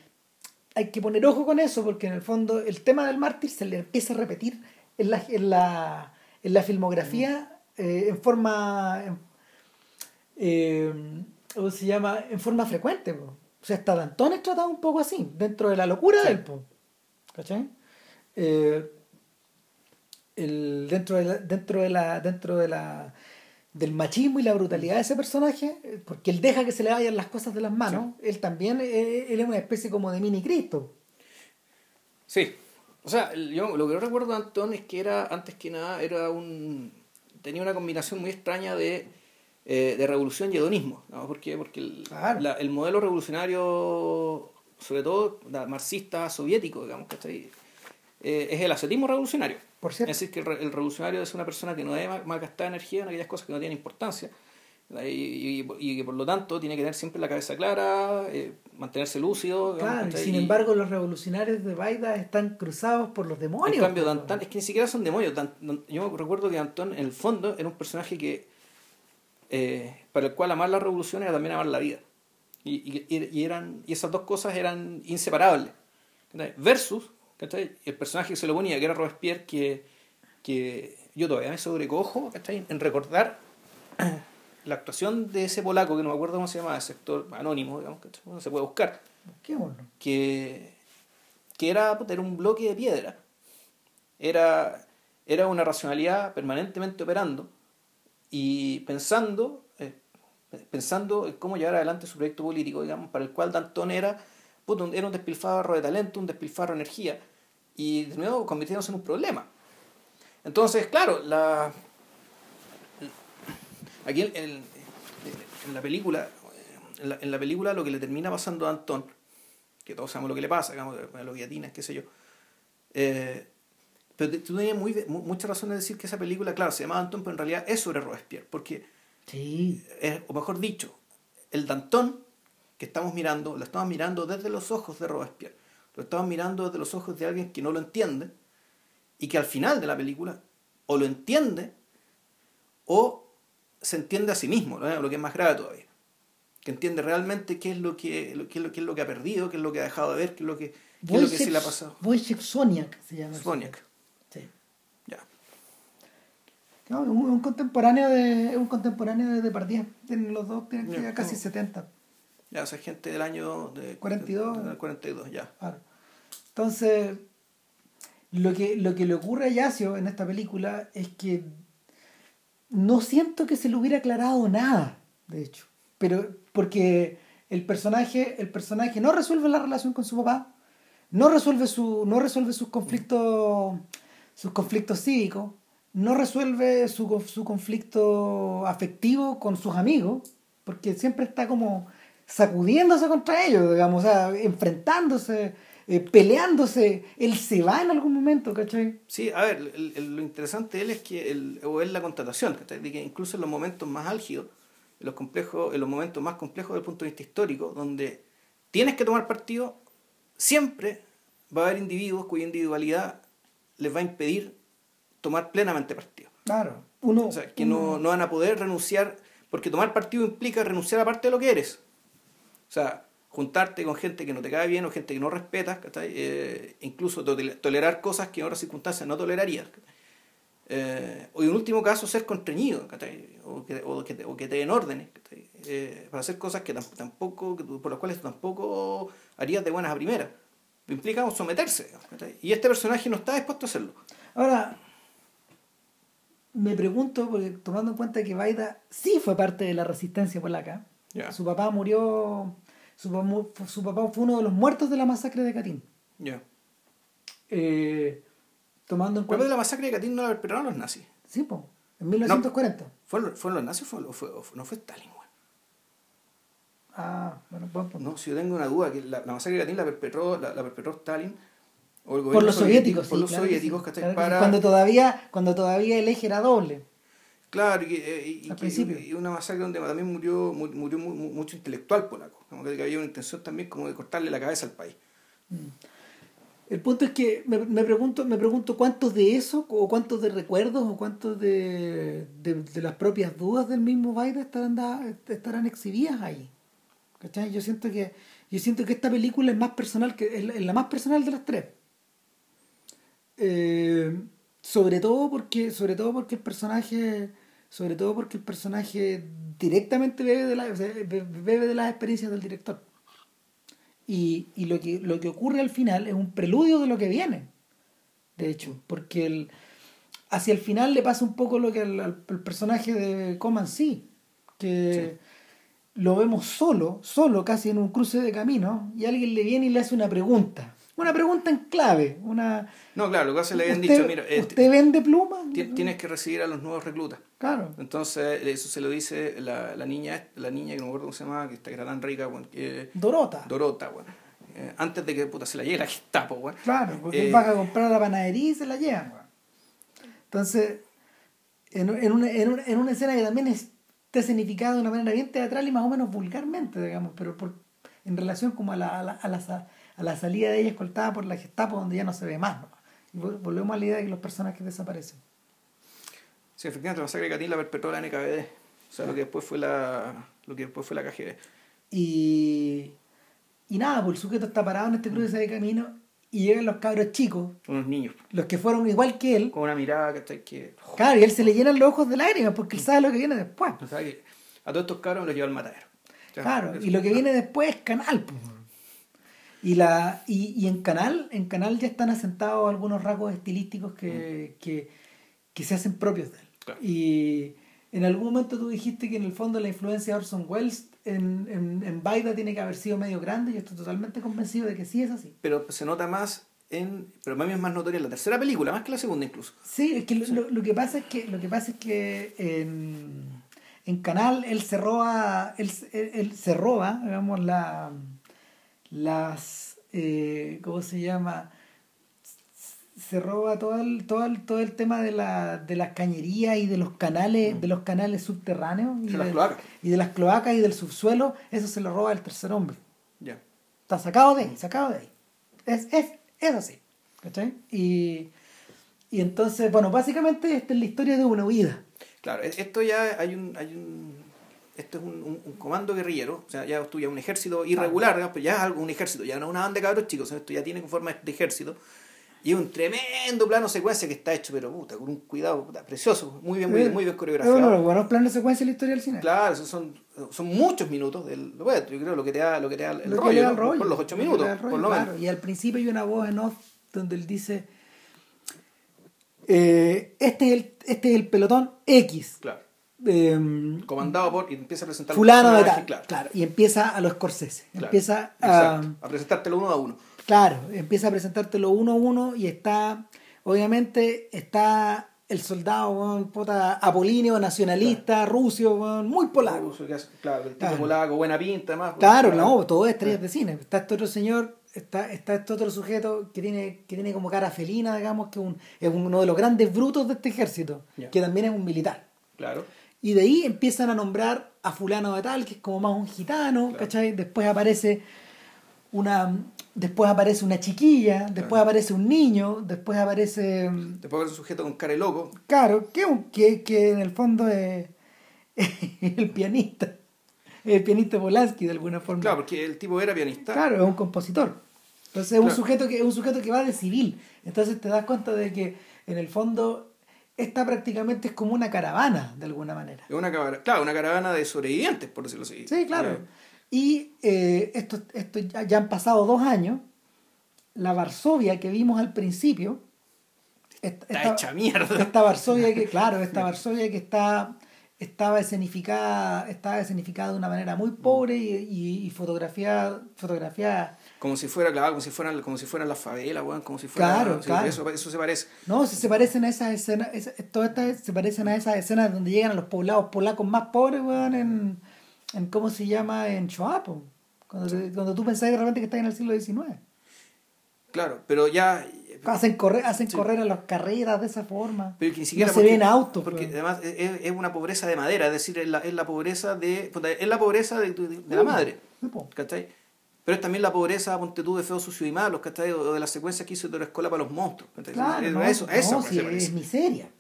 Speaker 1: hay que poner ojo con eso porque en el fondo el tema del mártir se le empieza a repetir en la, en la, en la filmografía eh, en forma eh, ¿cómo se llama? en forma frecuente po. o sea hasta Danton es tratado un poco así dentro de la locura
Speaker 2: Sí.
Speaker 1: del po. ¿cachai? Eh, el, dentro de la, dentro de la dentro de la del machismo y la brutalidad de ese personaje porque él deja que se le vayan las cosas de las manos él también eh, él es una especie como de mini Cristo
Speaker 2: Sí. O sea, yo lo que yo recuerdo de Antón es que era, antes que nada, era un. tenía una combinación muy extraña de, eh, de revolución y hedonismo. ¿no? ¿Por qué? Porque el,
Speaker 1: Claro.
Speaker 2: la- el modelo revolucionario, sobre todo la marxista soviético, digamos, ¿cachai? Eh, es el ascetismo revolucionario.
Speaker 1: Por cierto
Speaker 2: Es decir, que el, re- el revolucionario es una persona que no debe ma- malgastar energía en aquellas cosas que no tienen importancia. Y, y- y que por lo tanto tiene que tener siempre la cabeza clara, eh, mantenerse lúcido. digamos,
Speaker 1: Claro, y sin embargo los revolucionarios de Baida están cruzados por los demonios.
Speaker 2: En cambio. Dantan, es que ni siquiera son demonios. Dan- Dan- yo recuerdo que Danton, en el fondo, era un personaje que eh, para el cual amar la revolución era también amar la vida. Y, y, y eran, y esas dos cosas eran inseparables. Versus ¿cachai? el personaje que se lo ponía, que era Robespierre, que, que yo todavía me sobrecojo ¿cachai? en recordar la actuación de ese polaco, que no me acuerdo cómo se llama, sector anónimo, digamos, ¿cachai? no se puede buscar
Speaker 1: Busquémoslo.
Speaker 2: que, que era, era un bloque de piedra. Era, era una racionalidad permanentemente operando y pensando, eh, pensando en cómo llevar adelante su proyecto político, digamos, para el cual Danton era, era un despilfarro de talento, un despilfarro de energía y de nuevo convirtiéndose en un problema. Entonces, claro, la, aquí en, en- en la película, en la, en la película lo que le termina pasando a Antón, que todos sabemos lo que le pasa, digamos, los guillotines, qué sé yo. Eh, pero tú tenías muy, mu- mucha razón en decir que esa película, claro, se llama Antón, pero en realidad es sobre Robespierre, porque,
Speaker 1: Sí.
Speaker 2: es, o mejor dicho, el Dantón que estamos mirando, lo estamos mirando desde los ojos de Robespierre, lo estamos mirando desde los ojos de alguien que no lo entiende y que al final de la película o lo entiende o se entiende a sí mismo, lo que es más grave todavía. Que entiende realmente qué es lo que, lo- qué es lo, qué es lo que ha perdido, qué es lo que ha dejado de ver, qué es lo que, qué es lo que se le ha pasado.
Speaker 1: Wojciech Soniak se llama.
Speaker 2: Soniak.
Speaker 1: Sí.
Speaker 2: Ya.
Speaker 1: No, un, un contemporáneo de un contemporáneo de. Tienen los dos, tienen
Speaker 2: Ya,
Speaker 1: ya casi
Speaker 2: no.
Speaker 1: 70.
Speaker 2: Ya, o sea, gente del año de,
Speaker 1: 42.
Speaker 2: del 42, ya.
Speaker 1: Claro. Entonces, lo que, lo que le ocurre a Yacio en esta película es que no siento que se le hubiera aclarado nada, de hecho. Pero porque el personaje, el personaje no resuelve la relación con su papá, no resuelve su, no resuelve sus conflictos, sus conflictos cívicos, no resuelve su, su conflicto afectivo con sus amigos, porque siempre está como sacudiéndose contra ellos, digamos, o sea, enfrentándose, eh, peleándose. Él se va en algún momento, ¿cachai?
Speaker 2: Sí, a ver, lo interesante de él es que, el, o es la contratación, De que incluso en los momentos más álgidos, en los, complejos, en los momentos más complejos del punto de vista histórico, donde tienes que tomar partido, siempre va a haber individuos cuya individualidad les va a impedir tomar plenamente partido.
Speaker 1: Claro. Uno,
Speaker 2: o sea, que no, no, van a poder renunciar, porque tomar partido implica renunciar a parte de lo que eres. O sea, juntarte con gente que no te cae bien o gente que no respetas, eh, incluso tolerar cosas que en otras circunstancias no tolerarías. Eh, o en último caso ser constreñido o que, o, que te, o que te den órdenes eh, para hacer cosas que tampoco por las cuales tampoco harías de buenas a primeras. Implica someterse y este personaje no está dispuesto a hacerlo.
Speaker 1: Ahora me pregunto porque tomando en cuenta que Vaida sí fue parte de la resistencia polaca su papá murió su, su, papá fue uno de los muertos de la masacre de Katyn ya
Speaker 2: eh, tomando en cuenta... de la masacre de Katyn no la perpetraron los nazis.
Speaker 1: Sí, pues, en 1940.
Speaker 2: ¿Fueron, los nazis o fue, no fue Stalin, güey?
Speaker 1: Ah, bueno, pues,
Speaker 2: pues. No, si yo tengo una duda, que la, masacre de Katyn la perpetró, la, perpetró Stalin.
Speaker 1: O el por los soviéticos,
Speaker 2: por los soviéticos,
Speaker 1: Para... Cuando, todavía, cuando todavía el eje era doble.
Speaker 2: Claro, y, y, y, una masacre donde también murió, murió, mucho intelectual polaco. Como que había una intención también como de cortarle la cabeza al país. Mm.
Speaker 1: El punto es que me, me, pregunto, me pregunto cuántos de eso, o cuántos de recuerdos, o cuántos de, de, las propias dudas del mismo Biden estarán, estarán exhibidas ahí. ¿Cachai? Yo siento que, yo siento que esta película es más personal que, es la más personal de las tres. Eh, sobre todo porque, sobre todo porque el personaje, sobre todo porque el personaje directamente bebe de, la, bebe de las experiencias del director. Y, y lo, que, lo que ocurre al final es un preludio de lo que viene. De hecho, porque el, hacia el final le pasa un poco lo que al, personaje de Coman sí, que lo vemos solo, solo casi en un cruce de camino, y alguien le viene y le hace una pregunta una pregunta en clave. Una...
Speaker 2: No, claro, lo que hace le habían dicho, mira,
Speaker 1: eh, ¿usted vende plumas?
Speaker 2: Tienes que recibir a los nuevos reclutas.
Speaker 1: Claro.
Speaker 2: Entonces, eso se lo dice la, la niña, la niña que no me acuerdo cómo se llama, que, está, era tan rica, bueno, que...
Speaker 1: Dorota.
Speaker 2: Dorota, bueno. Eh, antes de que puta, se la llegue la gestapo, bueno.
Speaker 1: Claro, porque él va a comprar a la panadería y se la llevan, Entonces, en, en, una, en, una, en una escena que también está significada de una manera bien teatral y más o menos vulgarmente, digamos, pero por, en relación como a la, a la, a la a la salida de ella escoltada por la Gestapo donde ya no se ve más. Y volvemos a la idea de que los personajes desaparecen.
Speaker 2: Sí, efectivamente, la masacre de Catín la perpetró la NKVD. O sea, lo que después fue la, lo que después fue la KGB.
Speaker 1: Y, y nada, pues el sujeto está parado en este cruce de camino y llegan los cabros chicos.
Speaker 2: Unos niños.
Speaker 1: Los que fueron igual que él.
Speaker 2: Con una mirada que está que...
Speaker 1: Claro, y él se le llenan los ojos de lágrimas porque él sabe lo que viene después.
Speaker 2: O sea, que a todos estos cabros los lleva al matadero.
Speaker 1: claro, y lo que viene después es canal. Pues. Y, la, y, y, en Canal, en Canal ya están asentados algunos rasgos estilísticos que, mm. que, que se hacen propios de él. Y en algún momento tú dijiste que en el fondo la influencia de Orson Welles en, en, en Baida tiene que haber sido medio grande. Yo estoy totalmente convencido de que sí es así.
Speaker 2: Pero se nota más en. Pero para mí es más notoria en la tercera película, más que la segunda incluso.
Speaker 1: Sí, es que lo, lo, que pasa es que lo que pasa es que en, en Canal él se roba. Él, él se roba, digamos, la las, eh, ¿cómo se llama? Se roba todo el, todo el, todo el tema de, la, de las cañerías y de los canales, de los canales subterráneos y, de, las cloacas. y de las cloacas y del subsuelo, eso se lo roba el tercer hombre.
Speaker 2: Ya.
Speaker 1: Está sacado de ahí, sacado de ahí. Es, es, es así. ¿Cachai? Y, y entonces, bueno, básicamente esta es la historia de una huida.
Speaker 2: Claro, esto ya hay un, hay un esto es un, un, comando guerrillero, o sea, ya tú ya un ejército irregular, pero ya es algo, un ejército, ya no una banda de cabros chicos, esto ya tiene forma de ejército. Y es un tremendo plano secuencia que está hecho, pero puta, con un cuidado precioso, muy bien, muy, bien, muy bien coreografiado.
Speaker 1: Es los buenos planos secuencia en la historia del cine.
Speaker 2: Claro, son, son muchos minutos del yo creo lo que te da, lo que te da el, rollo, por los ocho minutos, por lo claro.
Speaker 1: Y al principio hay una voz en off donde él dice eh, este, es el, este es el pelotón X.
Speaker 2: Claro Em, comandado por y empieza a presentar
Speaker 1: fulano de tal claro. y empieza a los Scorsese empieza a,
Speaker 2: a, presentártelo uno a uno
Speaker 1: claro empieza a presentártelo uno a uno y está obviamente está el soldado, puta, apolíneo, nacionalista, ruso, weón, muy polaco.
Speaker 2: Claro, el tipo polaco, buena pinta, más.
Speaker 1: Claro, no, todo es estrellas de cine. Está este otro señor, está, está este otro sujeto que tiene, que tiene como cara felina, digamos, que un, es uno de los grandes brutos de este ejército, que también es un militar.
Speaker 2: Claro.
Speaker 1: Y de ahí empiezan a nombrar a fulano de tal, que es como más un gitano, ¿cachai? Después aparece una después aparece una chiquilla, después aparece un niño, después aparece...
Speaker 2: Mm, después aparece un sujeto con cara de loco.
Speaker 1: Claro, que, que, que en el fondo es, el pianista, el pianista Polanski de alguna forma.
Speaker 2: Claro, porque el tipo era pianista.
Speaker 1: Claro, es un compositor. Entonces es un, sujeto que, es un sujeto que va de civil. Entonces te das cuenta de que en el fondo esta prácticamente es como una caravana, de alguna manera.
Speaker 2: Es una caravana, claro, una caravana de sobrevivientes, por decirlo así.
Speaker 1: Sí, claro. Eh, y eh, esto, esto ya, han pasado dos años. La Varsovia que vimos al principio.
Speaker 2: Esta, está hecha mierda.
Speaker 1: Esta Varsovia que, claro, esta Varsovia que está, estaba escenificada, estaba escenificada de una manera muy pobre y, y, fotografiada,
Speaker 2: como si fuera, claro, como si fueran, como si fueran las favelas, como si fuera. Claro, claro. Eso, eso, se parece.
Speaker 1: No, se parecen a esas escenas, todas estas se parecen a esas escenas donde llegan a los poblados polacos más pobres, weón, en en cómo se llama en Choapo, cuando, cuando tú pensás de repente que estás en el siglo XIX.
Speaker 2: Claro, pero ya...
Speaker 1: Hacen correr, hacen correr a las carreras de esa forma.
Speaker 2: Pero que ni siquiera
Speaker 1: no se ven autos.
Speaker 2: Porque además es, una pobreza de madera, es decir, es la, es la pobreza de es la pobreza de, de, la madre. ¿Cachai? Pero es también la pobreza, ponte tú, de feo, sucio y malos, ¿cachai? O de las secuencias que hizo de la escuela para los monstruos.
Speaker 1: Claro, eso, eso es miseria.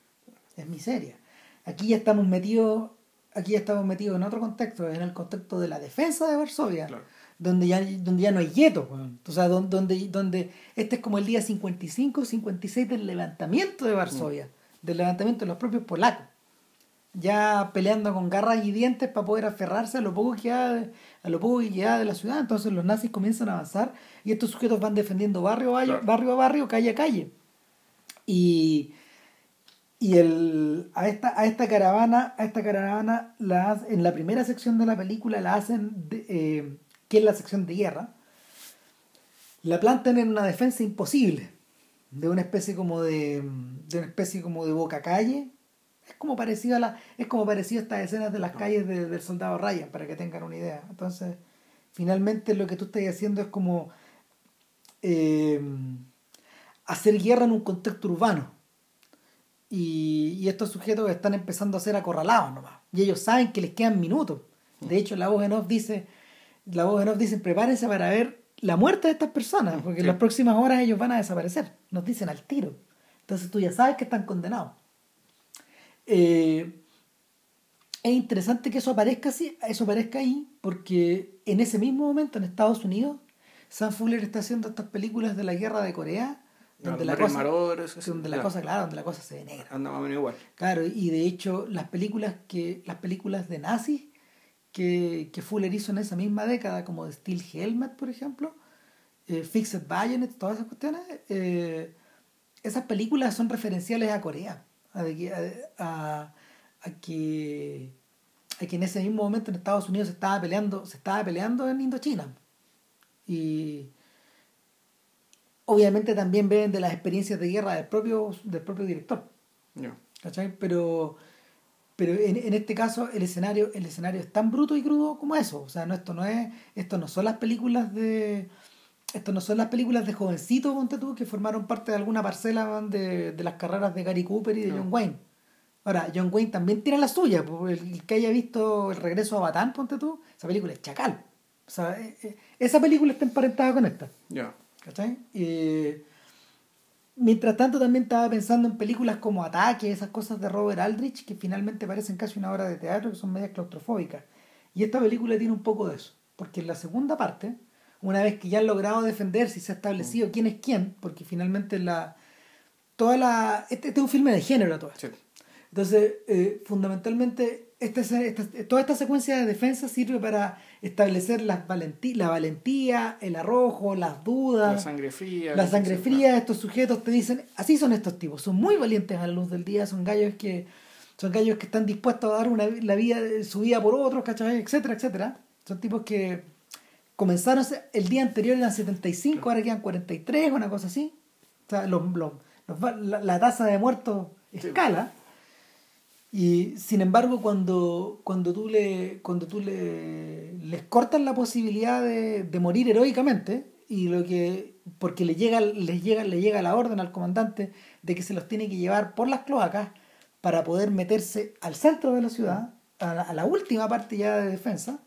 Speaker 1: Es miseria. Aquí ya estamos metidos aquí ya estamos metidos en otro contexto, en el contexto de la defensa de Varsovia, donde, ya, donde ya no hay guetos, o sea, donde, donde, este es como el día 55, 56 del levantamiento de Varsovia, mm. del levantamiento de los propios polacos, ya peleando con garras y dientes para poder aferrarse a lo poco que queda, a lo poco que queda de la ciudad, entonces los nazis comienzan a avanzar y estos sujetos van defendiendo barrio a barrio, barrio, a barrio calle a calle. Y y el, a, esta, a esta caravana, a esta caravana la, en la primera sección de la película la hacen, eh, que es la sección de guerra, la plantan en una defensa imposible, de una especie como de, de una especie como de boca calle. Es como parecido a la, es como parecido a estas escenas de las calles del soldado Ryan, para que tengan una idea. Entonces, finalmente lo que tú estás haciendo es como eh, hacer guerra en un contexto urbano y, estos sujetos están empezando a ser acorralados nomás. Y ellos saben que les quedan minutos. De hecho, la voz en off dice, la voz en off dice, prepárense para ver la muerte de estas personas, porque en las próximas horas ellos van a desaparecer. Nos dicen al tiro. Entonces tú ya sabes que están condenados. Eh, es interesante que eso aparezca así, eso aparezca ahí, porque en ese mismo momento en Estados Unidos, Sam Fuller está haciendo estas películas de la guerra de Corea donde la cosa, donde la cosa, claro, donde la cosa se ve negra.
Speaker 2: Anda más o menos igual.
Speaker 1: Claro, y de hecho las películas que las películas de nazis que, que Fuller hizo en esa misma década, como de Steel Helmet, por ejemplo, eh, Fixed Bayonet, todas esas cuestiones, eh, esas películas son referenciales a Corea, a, a, a, que a que en ese mismo momento en Estados Unidos se estaba peleando, se estaba peleando en Indochina. Y obviamente también ven de las experiencias de guerra del propio, del propio director. Pero, pero en, este caso el escenario, el escenario es tan bruto y crudo como eso. O sea, no, esto no es, esto no son las películas de. Esto no son las películas de jovencitos, ponte tú, que formaron parte de alguna parcela de, de las carreras de Gary Cooper y de John Wayne. Ahora, John Wayne también tiene la suya, el, que haya visto El regreso a Batán, ponte tú, esa película es chacal. O sea, eh, eh, esa película está emparentada con esta.
Speaker 2: Ya.
Speaker 1: ¿Cachai? mientras tanto también estaba pensando en películas como Ataque, esas cosas de Robert Aldrich que finalmente parecen casi una obra de teatro que son medias claustrofóbicas. Y esta película tiene un poco de eso, porque en la segunda parte, una vez que ya han logrado defenderse y se ha establecido mm. quién es quién, porque finalmente la toda la este, este es un filme de género todo Entonces, eh, fundamentalmente toda esta secuencia de defensa sirve para establecer la valentía, el arrojo, las dudas.
Speaker 2: La sangre fría.
Speaker 1: La sangre fría, estos sujetos te dicen, así son estos tipos, son muy valientes a la luz del día, son gallos que son gallos que están dispuestos a dar una, la vida, su vida por otros, ¿cachai? etcétera, etcétera. Son tipos que comenzaron el día anterior eran 75, ahora quedan 43, una cosa así. O sea, los, la, la, tasa de muertos escala. Y sin embargo, cuando, cuando tú le, cuando tú le les cortas la posibilidad de, de morir heroicamente, y lo que porque le llega, les llega, le llega la orden al comandante de que se los tiene que llevar por las cloacas para poder meterse al centro de la ciudad, a la, a la última parte ya de defensa.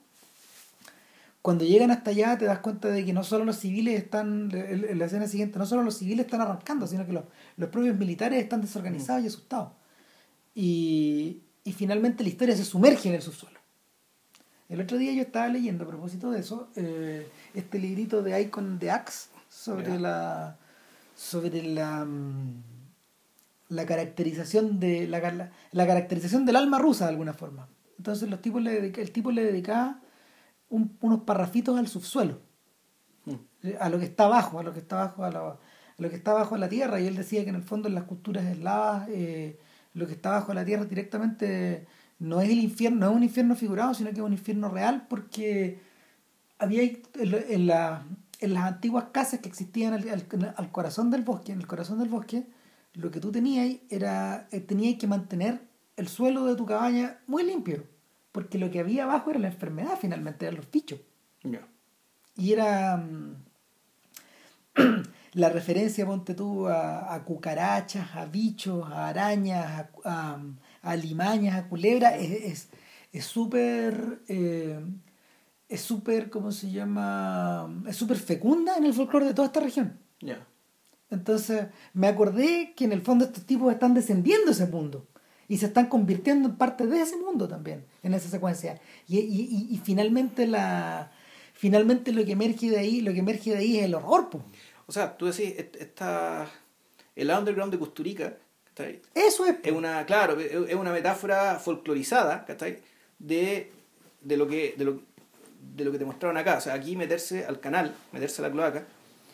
Speaker 1: Cuando llegan hasta allá te das cuenta de que no solo los civiles están, en la escena siguiente, no solo los civiles están arrancando, sino que los, los propios militares están desorganizados y asustados. Y, y finalmente la historia se sumerge en el subsuelo. El otro día yo estaba leyendo a propósito de eso, eh, este librito de Icon de Axe sobre la sobre la mm, la caracterización de la, la, la caracterización del alma rusa de alguna forma. Entonces los tipos le dedica- el tipo le dedicaba un- unos parrafitos al subsuelo,
Speaker 2: Mm.
Speaker 1: eh, a lo que está abajo, a lo que está abajo, a lo, a lo que está abajo de la tierra. Y él decía que en el fondo en las culturas eslavas eh, lo que está abajo de la tierra directamente no es el infierno, no es un infierno figurado, sino que es un infierno real porque había en, en la- en las antiguas casas que existían al, al- al corazón del bosque, en el corazón del bosque, lo que tú tenías era, eh, tenías que mantener el suelo de tu cabaña muy limpio, porque lo que había abajo era la enfermedad finalmente, eran los bichos. Y era mm, la referencia, ponte tú, a, a cucarachas, a bichos, a arañas, a, a, a limañas, a culebras, es es- es súper, eh, es súper, ¿cómo se llama? Es súper fecunda en el folclore de toda esta región.
Speaker 2: Ya.
Speaker 1: Entonces me acordé que en el fondo estos tipos están descendiendo ese mundo y se están convirtiendo en parte de ese mundo también, en esa secuencia. Y, y, y- finalmente la finalmente lo que emerge de ahí, lo que emerge de ahí es el horror, po.
Speaker 2: O sea, tú decís, esta, el underground de Custurica, ¿cachai?
Speaker 1: Eso es, po.
Speaker 2: es una, claro, es una metáfora folclorizada, ¿cachai? De, de lo que, de lo, de lo que te mostraron acá. O sea, aquí meterse al canal, meterse a la cloaca,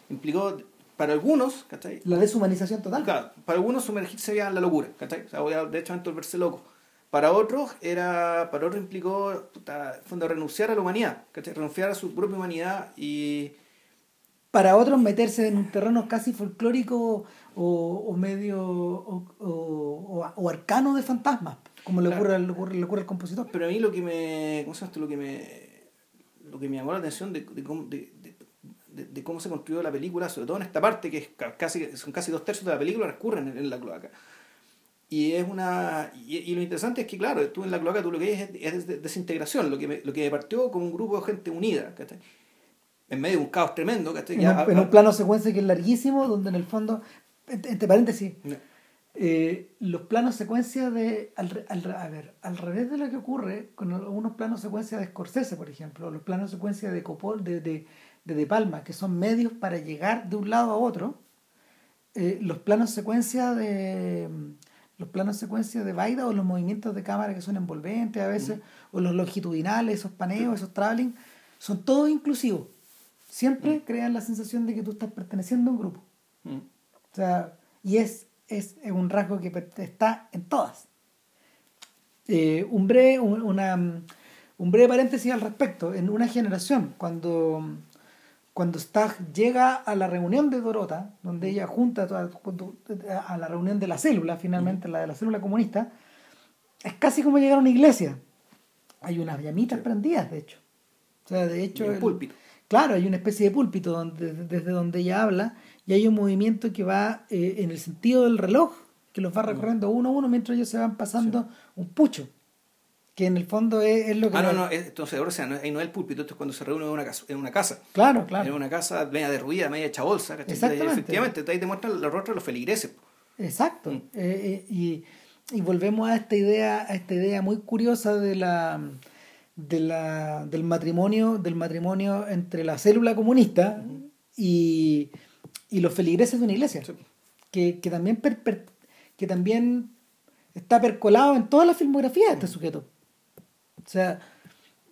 Speaker 2: implicó para algunos, ¿cachai?
Speaker 1: la deshumanización total.
Speaker 2: Claro, para algunos sumergirse en la locura, ¿cachai? O sea, de hecho volverse loco. Para otros era, para otros implicó puta, fondo, renunciar a la humanidad, ¿cachai? Renunciar a su propia humanidad y
Speaker 1: Para otros meterse en un terreno casi folclórico o, o medio o, o- o- arcano de fantasmas, como le
Speaker 2: Claro.
Speaker 1: ocurre, le ocurre, le ocurre al compositor.
Speaker 2: Pero a mí lo que me. ¿Cómo se llama esto? Lo que me. Lo que me llamó la atención de, de de, de- de- cómo se construyó la película, sobre todo en esta parte, que es ca- casi, son casi dos tercios de la película, transcurren en, en la cloaca. Y es una. Y, y lo interesante es que, claro, tú en la cloaca tú lo que ves es, es des- desintegración, lo que, me, lo que partió como un grupo de gente unida, ¿cachai? En medio de un caos tremendo, ¿cachai?
Speaker 1: En,
Speaker 2: Ya,
Speaker 1: un,
Speaker 2: a-
Speaker 1: en un plano secuencia que es larguísimo, donde en el fondo, entre paréntesis,
Speaker 2: No.
Speaker 1: eh, los planos secuencia de al, al a ver al revés de lo que ocurre con algunos planos secuencia de Scorsese por ejemplo los planos secuencia de Copol de, de, de De Palma que son medios para llegar de un lado a otro eh, los planos secuencia de los planos secuencia de Baida o los movimientos de cámara que son envolventes a veces o los longitudinales esos paneos esos traveling son todos inclusivos siempre crean la sensación de que tú estás perteneciendo a un grupo
Speaker 2: Mm.
Speaker 1: o sea, y es, es, es un rasgo que está en todas. Eh, un, breve, un, una, un breve paréntesis al respecto. En una generación, cuando, cuando Stagg llega a la reunión de Dorota, donde ella junta a la reunión de la célula, finalmente, la de la célula comunista, es casi como llegar a una iglesia. Hay unas llamitas prendidas, de hecho. O sea, de hecho... El-
Speaker 2: púlpito.
Speaker 1: Claro, hay una especie de púlpito donde, desde donde ella habla y hay un movimiento que va eh, en el sentido del reloj, que los va recorriendo uno a uno mientras ellos se van pasando un pucho, que en el fondo es, es lo que...
Speaker 2: Ah, no, no, es- entonces ahora o sea, no, ahí no es el púlpito, esto es cuando se reúne en una casa. En una casa.
Speaker 1: Claro, claro.
Speaker 2: En una casa media derruida, media hecha bolsa, ¿cachai?
Speaker 1: Exactamente.
Speaker 2: Efectivamente, ahí te muestran los rostros de los feligreses.
Speaker 1: Exacto.
Speaker 2: Mm.
Speaker 1: Eh, eh, y, y volvemos a esta idea, a esta idea muy curiosa de la de la, del matrimonio, del matrimonio entre la célula comunista y, y los feligreses de una iglesia.
Speaker 2: Sí.
Speaker 1: Que, que también per- per- que también está percolado en toda la filmografía de este sujeto. O sea,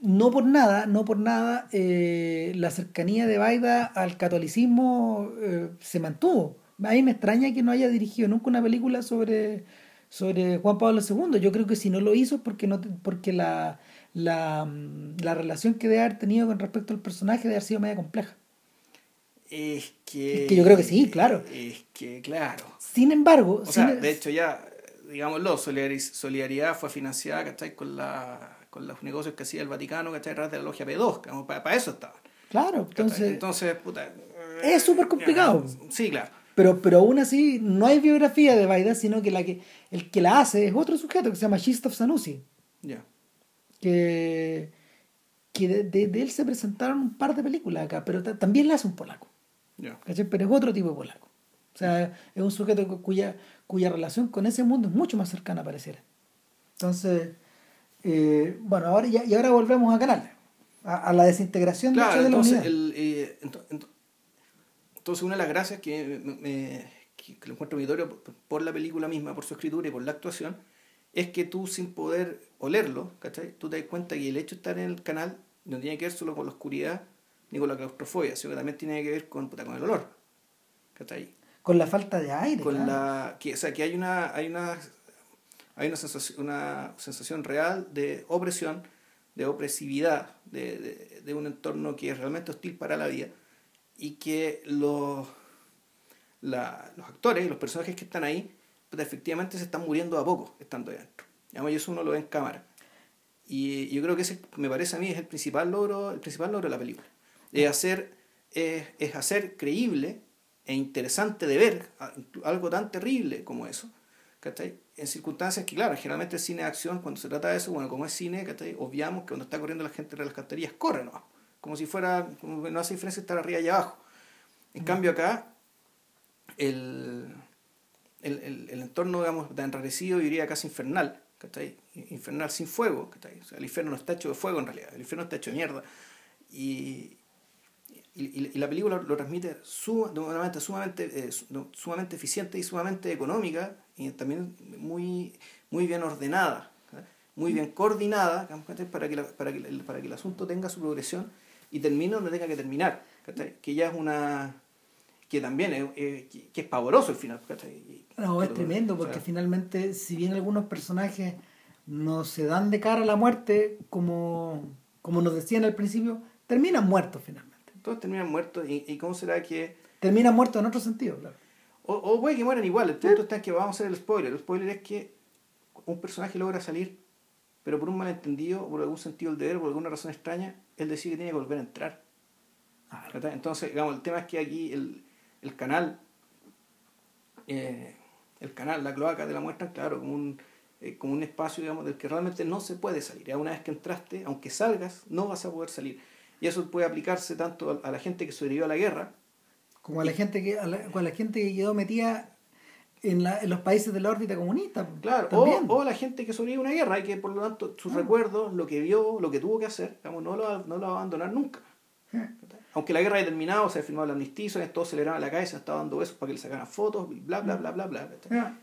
Speaker 1: no por nada, no por nada, eh, la cercanía de Baida al catolicismo eh, se mantuvo. A mí me extraña que no haya dirigido nunca una película sobre, sobre Juan Pablo II. Yo creo que si no lo hizo es porque, no, porque la, la, mm, la relación que debe haber tenido con respecto al personaje debe haber sido media compleja.
Speaker 2: Es que.
Speaker 1: Es que yo creo que sí, claro.
Speaker 2: Es que, claro.
Speaker 1: Sin embargo,
Speaker 2: O
Speaker 1: sin-
Speaker 2: sea, de hecho, ya. digámoslo, Solidaridad fue financiada, ¿cachai? Con, la, con los negocios que hacía el Vaticano, ¿cachai? Detrás de la logia P2, para, eso estaban.
Speaker 1: Claro, entonces...
Speaker 2: Entonces, puta...
Speaker 1: Es súper complicado.
Speaker 2: Sí, claro.
Speaker 1: Pero, pero aún así, no hay biografía de Baida, sino que, la que el que la hace es otro sujeto que se llama Shistov Sanusi. Ya. Que, que de, él se presentaron un par de películas acá, pero también la hace un polaco. Ya. Pero es otro tipo de polaco. O sea, es un sujeto cuya, cuya relación con ese mundo es mucho más cercana, pareciera. Entonces, eh, bueno, ahora y ahora volvemos a Canal, a, la desintegración
Speaker 2: de, la entonces, el, eh, entonces, una de las gracias que, me, que, lo encuentro auditorio por, la película misma, por su escritura y por la actuación, es que tú sin poder olerlo, ¿cachai? Tú te das cuenta que el hecho de estar en el canal no tiene que ver solo con la oscuridad ni con la claustrofobia, sino que también tiene que ver con, con el olor. ¿cachai?
Speaker 1: Con la falta de aire.
Speaker 2: Con la, que, o sea, que hay una, hay una, hay una, sensación, una sensación real de opresión, de opresividad, de, de, un entorno que es realmente hostil para la vida y que los, la, los actores y los personajes que están ahí pues, efectivamente se están muriendo a poco estando ahí adentro. Y eso uno lo ve en cámara. Y yo creo que ese, me parece a mí, es el principal logro, el principal logro de la película. Es hacer, es, es hacer creíble e interesante de ver algo tan terrible como eso, ¿cachai? En circunstancias que, claro, generalmente el cine de acción, cuando se trata de eso, bueno, como es cine, ¿cachai? Obviamos que cuando está corriendo la gente de las canterías, corre, ¿no? Como si fuera, no hace diferencia estar arriba y abajo. En cambio acá, el, el, el, entorno, digamos, tan enrarecido, diría casi infernal, ¿cachai? Infernal sin fuego, ¿cachai? O sea, el infierno no está hecho de fuego en realidad, el infierno está hecho de mierda. Y, y, la película lo, transmite de una manera sumamente, eh, sumamente eficiente y sumamente económica y también muy, muy bien ordenada, muy bien coordinada para que, para, que, para que el asunto tenga su progresión y termine donde tenga que terminar, que ya es una que también es, que es pavoroso el final.
Speaker 1: No, es tremendo porque finalmente si bien algunos personajes no se dan de cara a la muerte como, como nos decían al principio, terminan muertos finalmente
Speaker 2: todos terminan muertos. ¿Y, cómo será que.?
Speaker 1: Terminan muertos en otro sentido, claro.
Speaker 2: O, o puede que mueran igual. El punto está en que vamos a hacer el spoiler. El spoiler es que un personaje logra salir, pero por un malentendido, por algún sentido del deber, por alguna razón extraña, él decide que tiene que volver a entrar. Entonces, digamos, el tema es que aquí el, el canal, eh, el canal, la cloaca te la muestran, claro, como un, eh, como un espacio, digamos, del que realmente no se puede salir. Una vez que entraste, aunque salgas, no vas a poder salir. Y eso puede aplicarse tanto a, la gente que sobrevivió a la guerra.
Speaker 1: Como a la, gente, que, a la, la gente que quedó metida en, la, en, los países de la órbita comunista.
Speaker 2: Claro, o, o, la gente que sobrevivió a una guerra y que por lo tanto sus ah. recuerdos, lo que vio, lo que tuvo que hacer, digamos, no, lo, no lo va a abandonar nunca. Ah. Aunque la guerra haya terminado, se ha firmado el armisticio, todos celebraban la calle, se estaba dando besos para que le sacaran fotos, bla, bla, bla, bla, bla. Ah.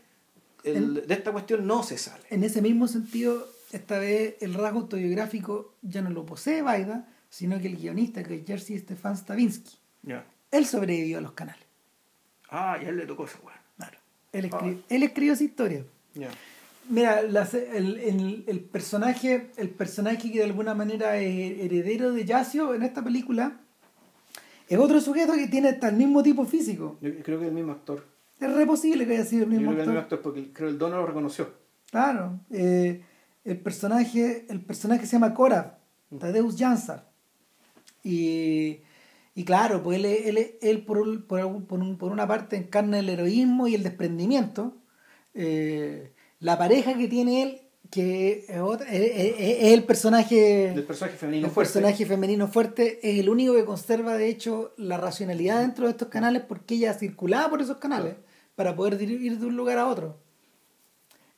Speaker 2: El, de esta cuestión no se sale.
Speaker 1: En ese mismo sentido, esta vez el rasgo autobiográfico ya no lo posee Baida, sino que el guionista, que es Jerzy Stefan Stavinsky, él sobrevivió a los canales.
Speaker 2: Ah, y a él le tocó esa weá.
Speaker 1: Claro. Él, escribió, él escribió esa historia. Mira, el, el, personaje, el personaje que de alguna manera es heredero de Yacio en esta película es otro sujeto que tiene hasta el mismo tipo físico.
Speaker 2: Yo creo que es el mismo actor.
Speaker 1: Es re posible que haya sido el mismo
Speaker 2: Yo creo actor. Que el mismo actor porque creo que el dono lo reconoció.
Speaker 1: Claro. Eh, el personaje, el personaje se llama Cora, mm. Tadeusz Jansar. Y, y claro, pues él, él, él por, por, por, una parte encarna el heroísmo y el desprendimiento. Eh, la pareja que tiene él, que es, el personaje,
Speaker 2: el personaje femenino
Speaker 1: el
Speaker 2: fuerte.
Speaker 1: personaje femenino fuerte, es el único que conserva de hecho la racionalidad dentro de estos canales porque ella circulaba por esos canales para poder ir de un lugar a otro.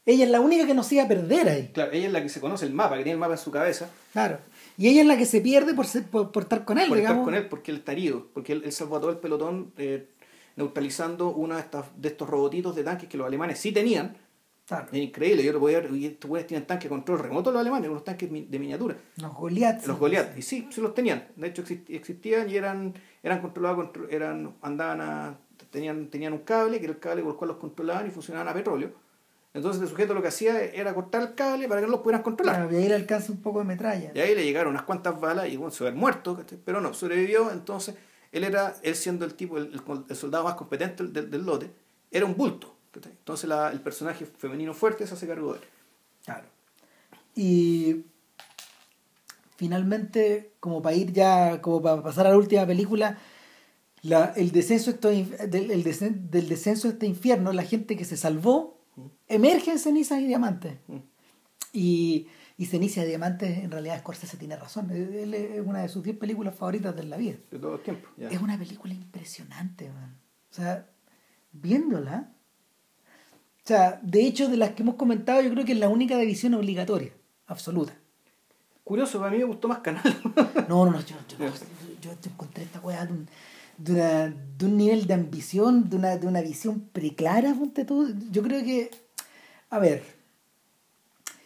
Speaker 1: Ella es la única que no se iba a perder ahí.
Speaker 2: Claro, ella es la que se conoce el mapa, que tiene el mapa en su cabeza.
Speaker 1: Claro. Y ella es la que se pierde por, por, estar con él,
Speaker 2: por estar con él, porque él está herido, porque él, salvó a todo el pelotón eh, neutralizando uno de, estas, de estos robotitos de tanques que los alemanes sí tenían. Es increíble, yo lo podía ver, estos tienen tanques de control remoto los alemanes, unos tanques de miniatura.
Speaker 1: Los Goliath.
Speaker 2: Los Goliath, y sí, sí los tenían. De hecho existían y eran, eran controlados, eran, andaban a, tenían, tenían un cable, que era el cable con el cual los controlaban y funcionaban a petróleo entonces el sujeto lo que hacía era cortar el cable para que no los pudieran controlar.
Speaker 1: y ahí le alcanza un poco de metralla.
Speaker 2: Y ahí le llegaron unas cuantas balas y bueno, se había muerto, pero no, sobrevivió. Entonces él era, él siendo el tipo, el, soldado más competente del, del, lote, era un bulto. Entonces la, el personaje femenino fuerte se hace cargo de él.
Speaker 1: Claro. Y finalmente, como para ir ya, como para pasar a la última película, la, el descenso del, el del descenso de este infierno, la gente que se salvó, emerge en cenizas y diamantes. Y, y Ceniza y Diamantes, en realidad Scorsese tiene razón. es una de sus 10 películas favoritas de la vida.
Speaker 2: De todo el tiempo.
Speaker 1: Es una película impresionante, man. O sea, viéndola. O sea, de hecho, de las que hemos comentado, yo creo que es la única de visión obligatoria, absoluta.
Speaker 2: Curioso, a mí me gustó más Canal.
Speaker 1: no, no, no, yo, yo, yo, encontré esta weá de un, de, un nivel de ambición, de una, de una visión preclara, ponte tú. Yo creo que, a ver,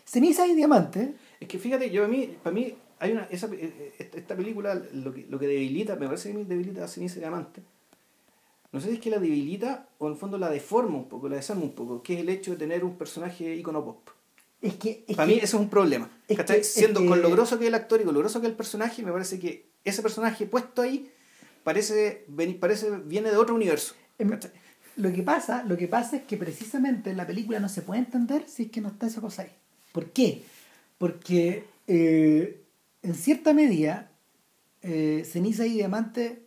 Speaker 1: ceniza y diamante.
Speaker 2: Es que fíjate, yo a mí, para mí, hay una, esa, eh, esta película lo que, lo que debilita, me parece que debilita a ceniza y diamante. No sé si es que la debilita o en el fondo la deforma un poco, la desarma un poco, que es el hecho de tener un personaje icono pop.
Speaker 1: Es que,
Speaker 2: Para mí eso es un problema. Siendo con lo grosso que es el actor y con lo grosso que es el personaje, me parece que ese personaje puesto ahí parece, parece viene de otro universo.
Speaker 1: Em, lo que, pasa, lo que pasa es que precisamente la película no se puede entender si es que no está esa cosa ahí. ¿Por qué? Porque eh, en cierta medida, eh, ceniza y diamante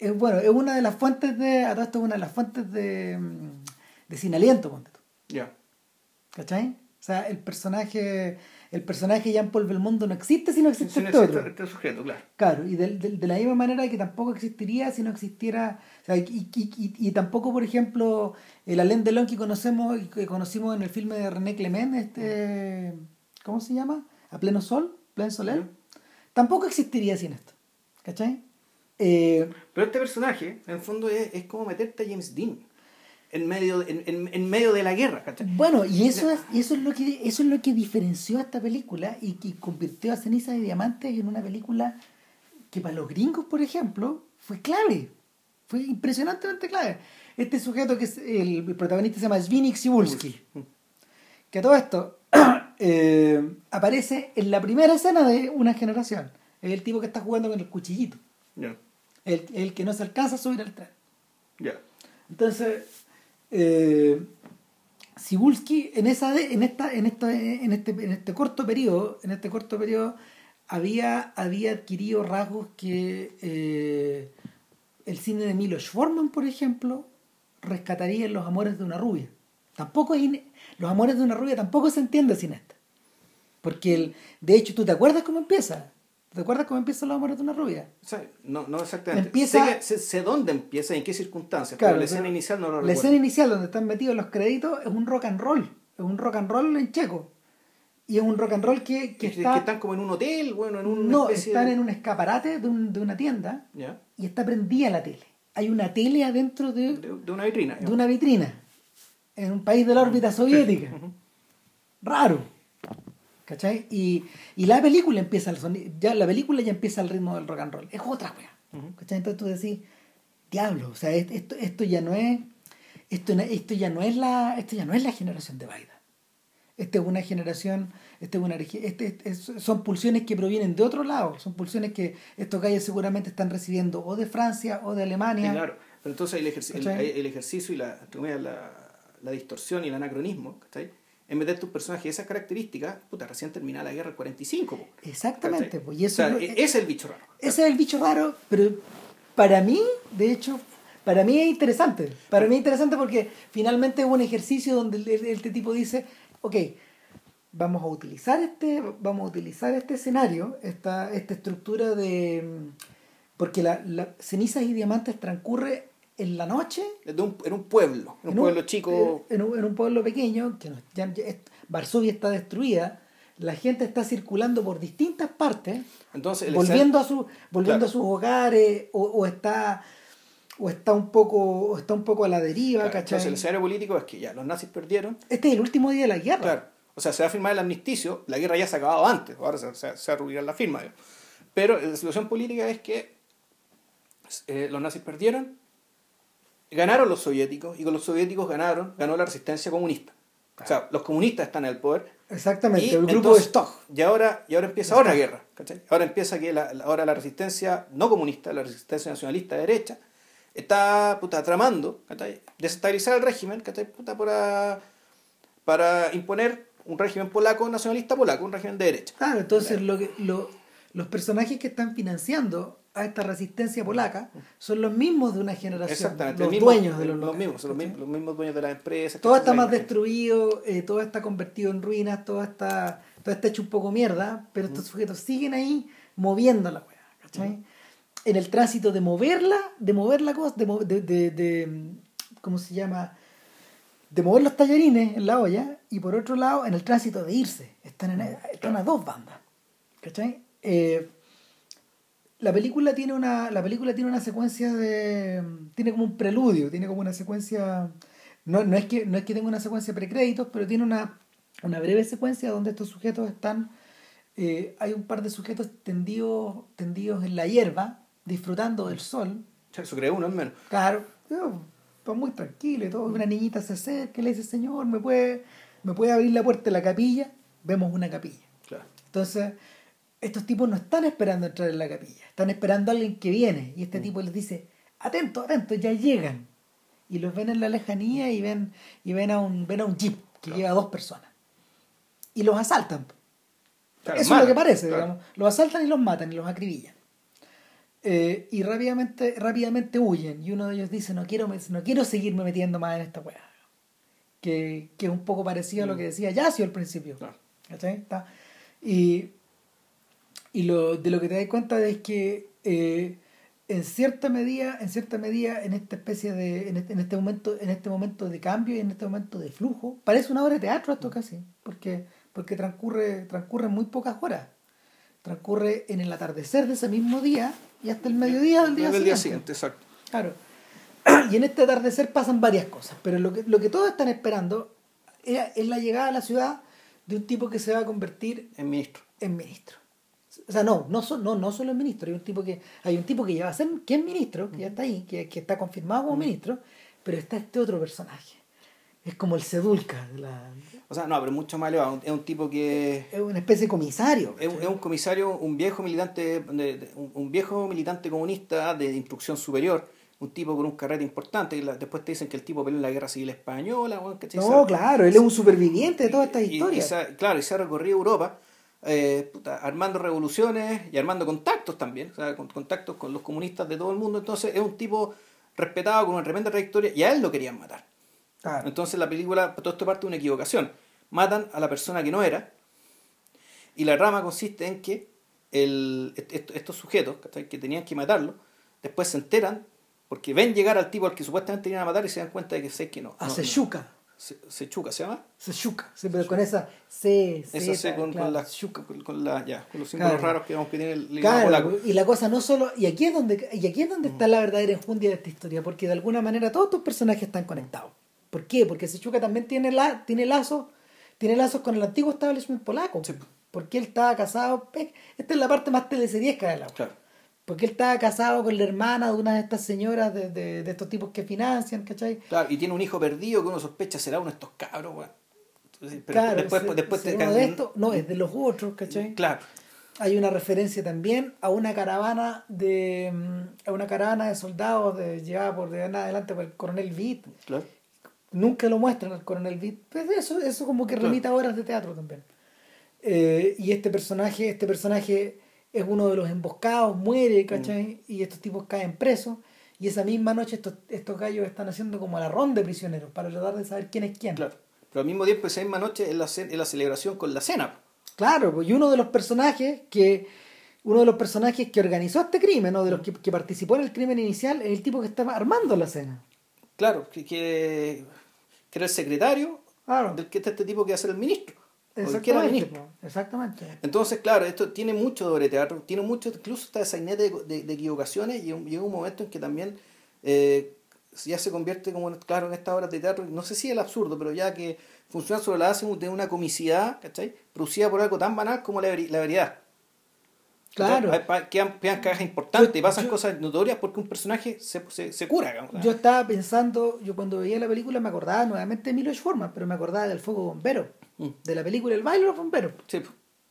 Speaker 1: es bueno, es una de las fuentes de. A todo esto es una de las fuentes de. Mm, de sin aliento, ponte tú.
Speaker 2: Ya.
Speaker 1: ¿Cachai? O sea, el personaje. El personaje Jean-Paul Belmondo no existe si no existe,
Speaker 2: este, otro. este sujeto, claro.
Speaker 1: Claro, y de, de, la misma manera que tampoco existiría si no existiera. O sea, y, y, y, tampoco, por ejemplo, el Alain Delon que conocemos que conocimos en el filme de René Clement, este. ¿Cómo se llama? A pleno sol, pleno soler. Tampoco existiría sin esto. ¿Cachai?
Speaker 2: Eh, Pero este personaje, en el fondo, es, es como meterte a James Dean en medio, en, en, medio de la guerra.
Speaker 1: Bueno, y eso es, eso es lo que eso es lo que diferenció a esta película y que convirtió a Ceniza de Diamantes en una película que para los gringos, por ejemplo, fue clave. Fue impresionantemente clave. Este sujeto que es el, protagonista se llama Zvinik Sibulski. Que a todo esto eh, aparece en la primera escena de una generación. Es el tipo que está jugando con el cuchillito. El, que no se alcanza a subir al tren.
Speaker 2: Ya.
Speaker 1: Entonces, eh, Sibulski en esa en esta, en en este, en este corto periodo, en este corto periodo, había, había adquirido rasgos que eh, el cine de Milos Forman, por ejemplo, rescataría en los amores de una rubia. Tampoco es los amores de una rubia tampoco se entiende sin esta. Porque el, de hecho, ¿tú te acuerdas cómo empieza? ¿Te acuerdas cómo empieza Los Amores de una Rubia?
Speaker 2: no, no exactamente. Empieza, sé, dónde empieza y en qué circunstancias, pero la escena inicial no lo recuerdo.
Speaker 1: La escena inicial donde están metidos los créditos es un rock and roll. Es un rock and roll en checo. Y es un rock and roll que, que,
Speaker 2: está, que están como en un hotel, bueno, en un.
Speaker 1: No, están en un escaparate de, de una tienda y está prendida la tele. Hay una tele adentro de,
Speaker 2: de, una vitrina.
Speaker 1: De una vitrina. En un país de la órbita soviética. Raro. ¿Cachai? Y, y la película empieza el ya la película ya empieza al ritmo del rock and roll. Es otra wea. ¿Cachai? Entonces tú decís, diablo, o sea, esto, esto ya no es. Esto, esto ya no es la. Esto ya no es la generación de Baida. Esta es una generación, esta es una este, son pulsiones que provienen de otro lado, son pulsiones que estos gallos seguramente están recibiendo o de Francia o de Alemania.
Speaker 2: claro, pero entonces el, el, ejercicio y la, la, la, distorsión y el anacronismo, ¿cachai? En meter tus personajes esas características, puta, recién terminada la guerra del 45.
Speaker 1: Exactamente, y eso
Speaker 2: e-, es el bicho raro.
Speaker 1: Ese es el bicho raro, pero para mí, de hecho, para mí es interesante. Para mí es interesante porque finalmente es un ejercicio donde este tipo dice, ok, vamos a utilizar este, vamos a utilizar este escenario, esta, esta estructura de... Porque la, la cenizas y diamantes transcurre en la noche.
Speaker 2: En un, en un pueblo, en un pueblo chico.
Speaker 1: En un, en un, pueblo pequeño, que ya, Varsovia está destruida, la gente está circulando por distintas partes,
Speaker 2: Entonces,
Speaker 1: volviendo, a, su, volviendo a sus hogares, o, o, está o está un poco o está un poco a la deriva,
Speaker 2: Entonces el escenario político es que ya los nazis perdieron.
Speaker 1: Este es el último día de la guerra.
Speaker 2: Claro. O sea, se va a firmar el amnisticio, la guerra ya se ha acabado antes, ahora se, se, va a rubricar la firma. Pero la situación política es que eh, los nazis perdieron, ganaron los soviéticos y con los soviéticos ganaron, ganó la resistencia comunista. O sea, los comunistas están en el poder.
Speaker 1: Exactamente, el grupo de Stock.
Speaker 2: Y ahora, y ahora empieza otra guerra. Ahora empieza que la, ahora la resistencia no comunista, la resistencia nacionalista de derecha, está puta, tramando ¿cachai? desestabilizar el régimen ¿cachai? Puta, para, para imponer un régimen polaco, nacionalista polaco, un régimen de derecha.
Speaker 1: Claro, entonces lo que, lo, los personajes que están financiando a esta resistencia polaca son los mismos de una generación.
Speaker 2: Exactamente,
Speaker 1: los
Speaker 2: mismo-
Speaker 1: dueños de los,
Speaker 2: mismos, son los mismos, los mismos dueños de las empresas.
Speaker 1: Todo está más destruido, eh, todo está convertido en ruinas, todo está, todo está hecho un poco mierda, pero estos sujetos siguen ahí moviendo la weá, ¿cachai? En el tránsito de moverla, de mover la cosa, de, de, de- ¿cómo se llama? De mover los tallarines en la olla, y por otro lado, en el tránsito de irse. Están, en, están a dos bandas, ¿cachai? Eh, la película tiene una la película tiene una secuencia de tiene como un preludio tiene como una secuencia no, no es que no es que tenga una secuencia precréditos pero tiene una una breve secuencia donde estos sujetos están eh, hay un par de sujetos tendidos tendidos en la hierba disfrutando del sol
Speaker 2: Eso cree uno al menos.
Speaker 1: claro pues muy tranquilo y todo una niñita se acerca y le dice señor me puede me puede abrir la puerta de la capilla vemos una capilla
Speaker 2: Claro.
Speaker 1: entonces, estos tipos no están esperando entrar en la capilla, están esperando a alguien que viene. Y este tipo les dice, atento, atento, ya llegan. Y los ven en la lejanía y ven, y ven a un, ven a un jeep que lleva a dos personas. Y los asaltan.
Speaker 2: Claro,
Speaker 1: Eso es lo que parece,
Speaker 2: claro.
Speaker 1: digamos. Los asaltan y los matan y los acribillan. Eh, y rápidamente, rápidamente huyen. Y uno de ellos dice, no quiero, no quiero seguirme metiendo más en esta weá. Que, que es un poco parecido a lo que decía Yacio al principio. Está- Y, y lo, de lo que te das cuenta es que eh, en cierta medida, en cierta medida, en esta especie de, en este, en este momento, en este momento de cambio y en este momento de flujo, parece una obra de teatro esto casi, porque, porque transcurre, transcurre muy pocas horas. Transcurre en el atardecer de ese mismo día y hasta el mediodía del día
Speaker 2: Del día
Speaker 1: siguiente.
Speaker 2: siguiente, exacto.
Speaker 1: Claro. Y en este atardecer pasan varias cosas, pero lo que, lo que todos están esperando es, es la llegada a la ciudad de un tipo que se va a convertir
Speaker 2: En ministro.
Speaker 1: en ministro. O sea, no, no, no, no solo en ministro, hay un tipo que, hay un tipo que ya va a ser, que es ministro, que ya está ahí, que, que está confirmado como ministro, pero está este otro personaje. Es como el sedulca, de la,
Speaker 2: O sea, no, pero mucho más elevado. Es un tipo que
Speaker 1: es una especie de comisario.
Speaker 2: es, un- es un comisario, un viejo militante, un, viejo militante comunista de instrucción superior, un tipo con un carrete importante. y la- después te dicen que el tipo peleó en la guerra civil española. ¿cachai?
Speaker 1: No, claro, él es un superviviente de todas estas
Speaker 2: y- y-
Speaker 1: historias.
Speaker 2: y claro, y se ha recorrido Europa eh, puta, armando revoluciones y armando contactos también, o sea, con- contactos con los comunistas de todo el mundo. Entonces es un tipo respetado con una tremenda trayectoria y a él lo querían matar.
Speaker 1: Claro.
Speaker 2: Entonces la película, todo esto parte de una equivocación. Matan a la persona que no era y la rama consiste en que el, est- est- estos sujetos que tenían que matarlo, después se enteran porque ven llegar al tipo al que supuestamente tenían a matar y se dan cuenta de que sé que no.
Speaker 1: A
Speaker 2: no,
Speaker 1: Seshuka.
Speaker 2: Se, Sechuca se llama.
Speaker 1: Seshuka. Sí, pero con esa C,
Speaker 2: Esa C con,
Speaker 1: claro,
Speaker 2: con, la, con, con la- ya, con los símbolos
Speaker 1: Claro.
Speaker 2: raros que, vamos, que tiene el idioma
Speaker 1: Claro,
Speaker 2: polaco.
Speaker 1: y la cosa no solo, y aquí es donde, y aquí es donde
Speaker 2: Mm.
Speaker 1: está la verdadera enjundia de esta historia, porque de alguna manera todos estos personajes están conectados. ¿Por qué? Porque Sechuca también tiene la, tiene lazos, tiene lazos con el antiguo establishment polaco.
Speaker 2: Sí.
Speaker 1: Porque él estaba casado, esta es la parte más teleseriesca de la
Speaker 2: Claro.
Speaker 1: Porque él estaba casado con la hermana de una de estas señoras de, de, de estos tipos que financian, ¿cachai?
Speaker 2: Claro, y tiene un hijo perdido que uno sospecha será uno de estos cabros, weón. Pero
Speaker 1: claro,
Speaker 2: después,
Speaker 1: se-
Speaker 2: después
Speaker 1: se
Speaker 2: te
Speaker 1: uno de estos, no, es de los otros, ¿cachai?
Speaker 2: Claro.
Speaker 1: Hay una referencia también a una caravana de mm, a una caravana de soldados de, llevada por de adelante por el coronel Witt.
Speaker 2: Claro.
Speaker 1: Nunca lo muestran al coronel Witt. Pero eso, eso como que remite a horas de teatro también. Eh, y este personaje, este personaje es uno de los emboscados, muere, ¿cachai? Y estos tipos caen presos. Y esa misma noche estos, estos gallos están haciendo como la ronda de prisioneros para tratar de saber quién es quién.
Speaker 2: Claro. Pero al mismo tiempo, esa misma noche es la, es la celebración con la cena.
Speaker 1: Claro, pues, y uno de los personajes que uno de los personajes que organizó este crimen, o de los que, que participó en el crimen inicial, es el tipo que estaba armando la cena.
Speaker 2: Claro, que, que, que era el secretario
Speaker 1: Claro.
Speaker 2: del que está este tipo que va a ser el ministro.
Speaker 1: Exactamente.
Speaker 2: Entonces, claro, esto tiene mucho de obra de teatro, tiene mucho, incluso está esa de, de- de equivocaciones y llega un momento en que también eh, ya se convierte como, en- claro, en estas obras de teatro, no sé si el absurdo, pero ya que funciona sobre la base de una comicidad, ¿cachai? Producida por algo tan banal como la, la veridad.
Speaker 1: Claro.
Speaker 2: Pa- Quedan, quedan cajas importantes
Speaker 1: Yo-
Speaker 2: y pasan
Speaker 1: yo-
Speaker 2: cosas notorias porque un personaje se, se, se cura. digamos.
Speaker 1: Yo estaba pensando, yo cuando veía la película me acordaba nuevamente de Milos Forman, pero me acordaba del fuego bombero,
Speaker 2: Mm.
Speaker 1: de la película El baile de los bomberos.
Speaker 2: Sí,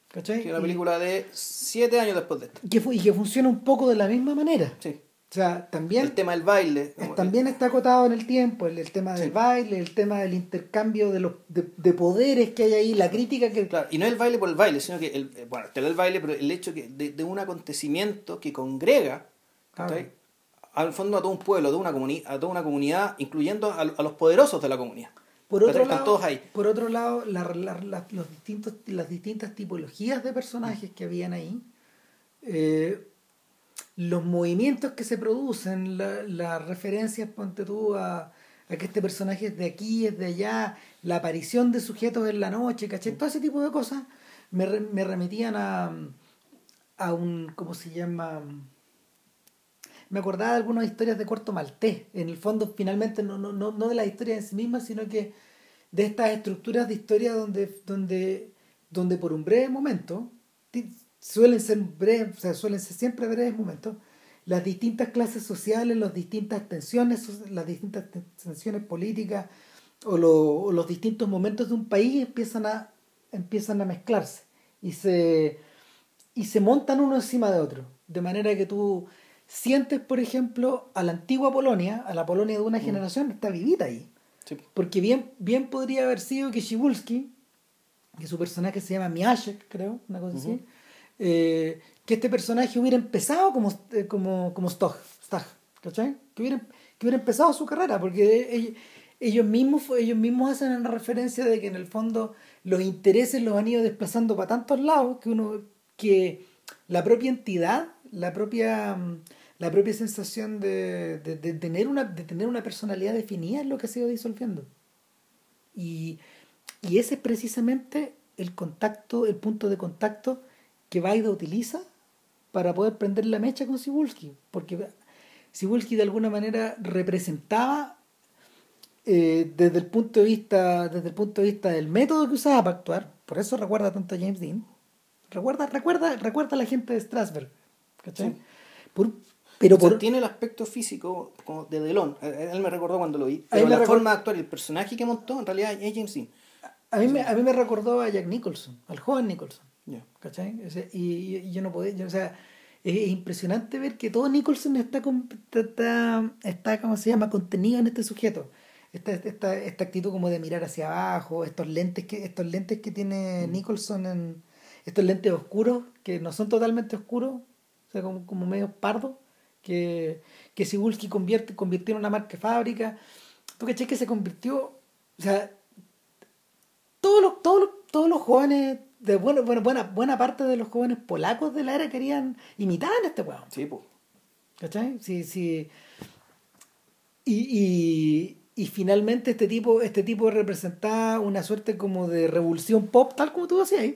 Speaker 1: ¿Cachai?
Speaker 2: que es una
Speaker 1: Y-
Speaker 2: película de siete años después de esta.
Speaker 1: y que, y que funciona un poco de la misma manera.
Speaker 2: Sí.
Speaker 1: O sea, también...
Speaker 2: El tema del baile.
Speaker 1: También está acotado en el tiempo, el, tema del baile, el tema del intercambio de, los, de, poderes que hay ahí, la crítica que...
Speaker 2: Claro, y no el baile por el baile, sino que, el, eh, bueno, te el baile, pero el hecho que de, un acontecimiento que congrega, al fondo a todo un pueblo, a toda una, a toda una comunidad, incluyendo a, los poderosos de la comunidad.
Speaker 1: Por otro, lado, por otro lado, los distintos, las distintas tipologías de personajes que habían ahí, eh, los movimientos que se producen, las referencias, ponte tú, a, que este personaje es de aquí, es de allá, la aparición de sujetos en la noche, ¿caché? Todo ese tipo de cosas me, me remitían a, a un, ¿cómo se llama? Me acordaba de algunas historias de Corto Maltés, en el fondo finalmente no, no, no, no de las historias en sí mismas, sino que de estas estructuras de historia donde, donde, donde por un breve momento suelen ser breves, o sea, suelen ser siempre breves momentos, las distintas clases sociales, las distintas tensiones, las distintas tensiones políticas o, los distintos momentos de un país empiezan a, empiezan a mezclarse y se, y se montan uno encima de otro. De manera que tú sientes, por ejemplo, a la antigua Polonia, a la Polonia de una mm. generación, está vivida ahí. Porque bien, bien podría haber sido que Shibulski, que su personaje se llama Miaszek, creo, una cosa así, eh, que este personaje hubiera empezado como, eh, como, como Stog, ¿cachai? Que hubiera, que hubiera empezado su carrera, porque ellos, mismos, ellos mismos hacen una referencia de que en el fondo los intereses los han ido desplazando para tantos lados que uno que la propia entidad, la propia la propia sensación de, de, de, tener una, de tener una personalidad definida es lo que se ha ido disolviendo. Y, y ese es precisamente el contacto, el punto de contacto que Vaida utiliza para poder prender la mecha con Sibulski, porque Sibulski de alguna manera representaba eh, desde el punto de vista desde el punto de vista del método que usaba para actuar, por eso recuerda tanto a James Dean, recuerda recuerda recuerda a la gente de Strasberg, ¿cachai?
Speaker 2: Pero tiene el aspecto físico como de Delon, él me recordó cuando lo vi, pero la forma de actuar y el personaje que montó en realidad es James Dean.
Speaker 1: A mí, me, a mí me recordó a Jack Nicholson, al joven Nicholson. ¿Cachai? y, yo no podía, o sea, es impresionante ver que todo Nicholson está, está, está, ¿cómo se llama?, contenido en este sujeto. Esta, esta, esta actitud como de mirar hacia abajo, estos lentes que, estos lentes que tiene mm. Nicholson en estos lentes oscuros, que no son totalmente oscuros, o sea, como, como medio pardo, que, que Sibulski convierte, convirtió en una marca fábrica. ¿Tú caché que se convirtió? O sea, todos los, todos todos los jóvenes de bueno, bueno, buena, buena parte de los jóvenes polacos de la era querían imitar a este weón.
Speaker 2: Sí, pues.
Speaker 1: ¿Cachai? Sí, sí. Y, y, finalmente este tipo, este tipo representaba una suerte como de revolución pop, tal como tú decías,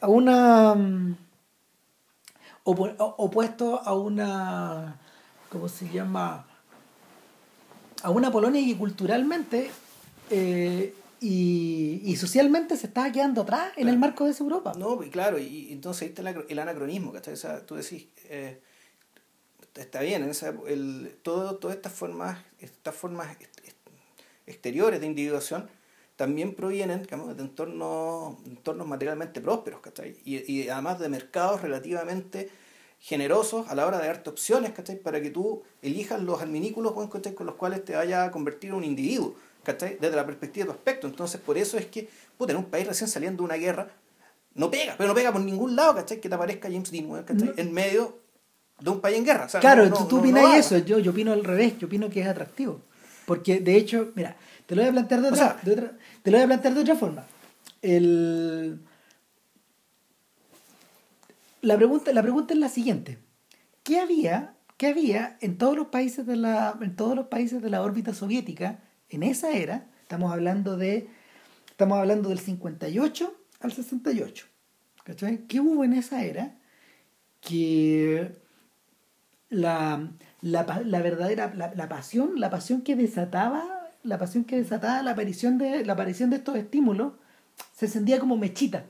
Speaker 1: a una mm, opuesto a una ¿cómo se llama? a una Polonia que culturalmente eh, y, y, socialmente se estaba quedando atrás en el marco de esa Europa.
Speaker 2: No, y claro, y, entonces ahí está el, anacronismo, que tú decís, eh, está bien, en esa, el, todo, todas estas formas, estas formas exteriores de individuación también provienen digamos, de entornos, entornos materialmente prósperos, ¿cachai? Y, y además de mercados relativamente generosos a la hora de darte opciones, ¿cachai? Para que tú elijas los adminículos con los cuales te vaya a convertir en un individuo. Desde la perspectiva de tu aspecto. Entonces, por eso es que, puta, en un país recién saliendo de una guerra, no pega, pero no pega por ningún lado, ¿cachai? Que te aparezca James Dean, ¿cachai? En medio de un país en guerra.
Speaker 1: claro, tú, tú opinas eso, yo, yo opino al revés, yo opino que es atractivo. Porque, de hecho, mira, te lo voy a plantear de otra, de otra te lo voy a plantear de otra forma. El... La, pregunta, la pregunta es la siguiente. ¿Qué había, qué había en todos los países de la, en todos los países de la órbita soviética en esa era, estamos hablando de estamos hablando del 58 al 68. ¿Cachai? ¿Qué hubo en esa era? Que la, la, la verdadera la, la, pasión, la pasión que desataba, la pasión que desataba la aparición de la aparición de estos estímulos se sentía como mechita.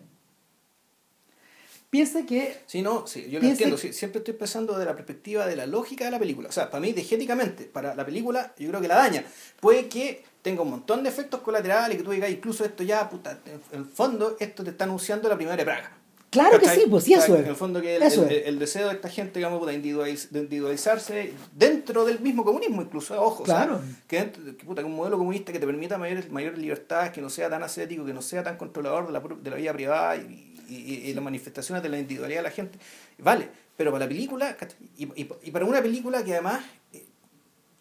Speaker 1: Piensa que.
Speaker 2: Sí, no, sí, yo lo entiendo. siempre estoy pensando de la perspectiva de la lógica de la película. O sea, para mí, diegéticamente, para la película, yo creo que la daña. Puede que tenga un montón de efectos colaterales, que tú digas, incluso esto ya, puta, en el fondo, esto te está anunciando la primera de Praga.
Speaker 1: Claro que sí, pues sí, eso es.
Speaker 2: En el fondo que el, el, deseo de esta gente, digamos, de, individualizarse dentro del mismo comunismo, incluso, ojo, claro. que, puta, un modelo comunista que te permita mayores, mayores libertades, que no sea tan ascético, que no sea tan controlador de la, de la vida privada y, y, las manifestaciones de la individualidad de la gente, vale, pero para la película, y, y, para una película que además, eh,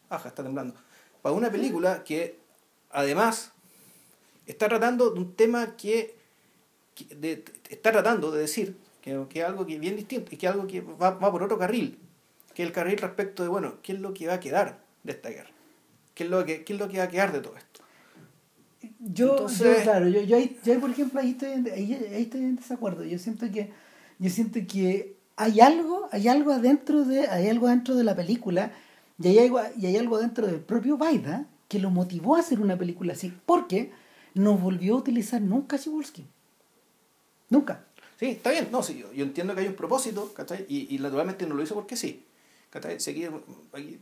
Speaker 2: ajá, está temblando, para una película que además está tratando de un tema que está tratando de decir que, que, es algo que es bien distinto y que es algo que va, va, por otro carril, que es el carril respecto de, bueno, ¿qué es lo que va a quedar de esta guerra? ¿Qué es lo que, qué es lo que va a quedar de todo esto?
Speaker 1: Yo, yo claro, yo, yo, ahí, por ejemplo, ahí estoy, en, ahí, estoy en desacuerdo. Yo siento que, yo siento que hay algo, hay algo adentro de, hay algo dentro de la película y hay algo, y hay algo dentro del propio Baida que lo motivó a hacer una película así, porque no volvió a utilizar nunca Cebulski. Nunca.
Speaker 2: Sí, está bien, no, sí, yo, yo entiendo que hay un propósito, ¿cachai? Y, y naturalmente no lo hizo porque sí. ¿cachai?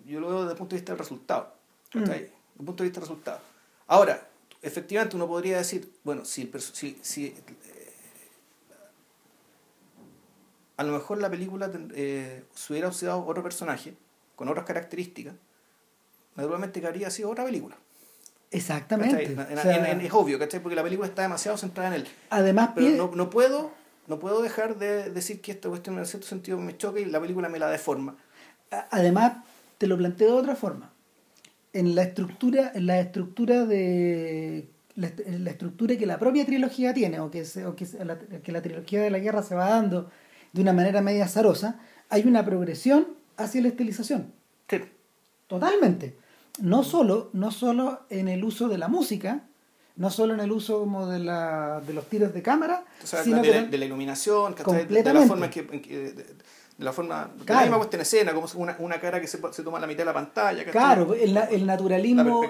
Speaker 2: yo lo veo desde el punto de vista del resultado, ¿cachai? Mm. Desde el punto de vista del resultado. Ahora, efectivamente uno podría decir, bueno, si, si, si eh, a lo mejor la película eh, se hubiera usado otro personaje con otras características, naturalmente que habría sido otra película.
Speaker 1: Exactamente.
Speaker 2: es obvio, ¿cachai? Porque la película está demasiado centrada en él.
Speaker 1: Además,
Speaker 2: pero no, no, puedo, no puedo dejar de decir que esta cuestión en cierto sentido me choca y la película me la deforma.
Speaker 1: Además, te lo planteo de otra forma. En la estructura, en la estructura de la, estructura que la propia trilogía tiene, o que, o que, la, que la trilogía de la guerra se va dando de una manera media azarosa, hay una progresión hacia la estilización.
Speaker 2: Sí.
Speaker 1: Totalmente no solo, no solo en el uso de la música, no solo en el uso como de, la, de los tiros de cámara,
Speaker 2: sino de, la, de la iluminación, de, la forma que, de la forma claro. la misma puesta en escena como una, una cara que se, se, toma la mitad de la pantalla
Speaker 1: claro el, el naturalismo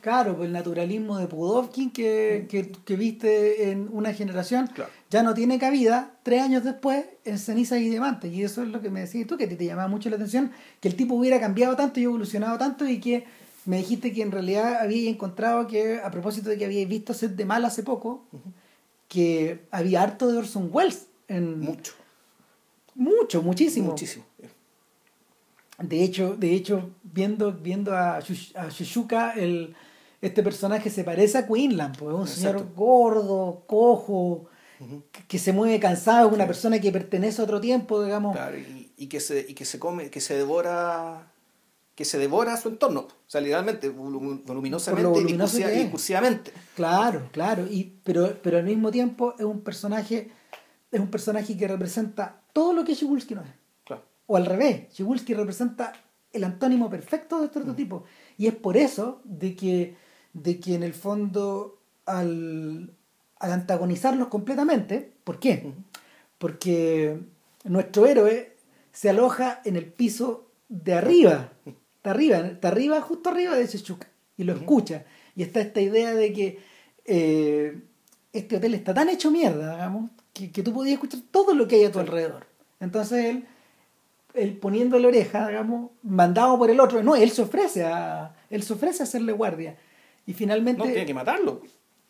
Speaker 1: claro el naturalismo de Pudovkin que, que, que, viste en una generación ya no tiene cabida tres años después en cenizas y diamantes y eso es lo que me decías tú que te, te llamaba mucho la atención que el tipo hubiera cambiado tanto y evolucionado tanto y que me dijiste que en realidad había encontrado que, a propósito de que habíais visto Set de Mal hace poco, que había harto de Orson Welles. En,
Speaker 2: mucho.
Speaker 1: Mucho, muchísimo.
Speaker 2: Muchísimo.
Speaker 1: De hecho, de hecho viendo, viendo a, a el, este personaje se parece a Queenland, pues es un señor gordo, cojo, que, se mueve cansado, es una persona que pertenece a otro tiempo, digamos.
Speaker 2: Claro, y, y, que se, y que se come, que se devora que se devora a su entorno, o sea, literalmente, voluminosamente y discursivamente.
Speaker 1: Claro, claro, y, pero, pero al mismo tiempo es un personaje es un personaje que representa todo lo que Cebulski no es. O al revés, Cebulski representa el antónimo perfecto de este prototipo. Y es por eso de que, de que en el fondo al, al antagonizarlos completamente, ¿por qué? Porque nuestro héroe se aloja en el piso de arriba Está arriba, está arriba, justo arriba de Chechuca. Y lo escucha. Y está esta idea de que eh, este hotel está tan hecho mierda, digamos, que, que, tú podías escuchar todo lo que hay a tu alrededor. Entonces él, él poniendo la oreja, digamos, mandado por el otro, no, él se ofrece a, él se ofrece a hacerle guardia. Y finalmente...
Speaker 2: No, tiene que matarlo.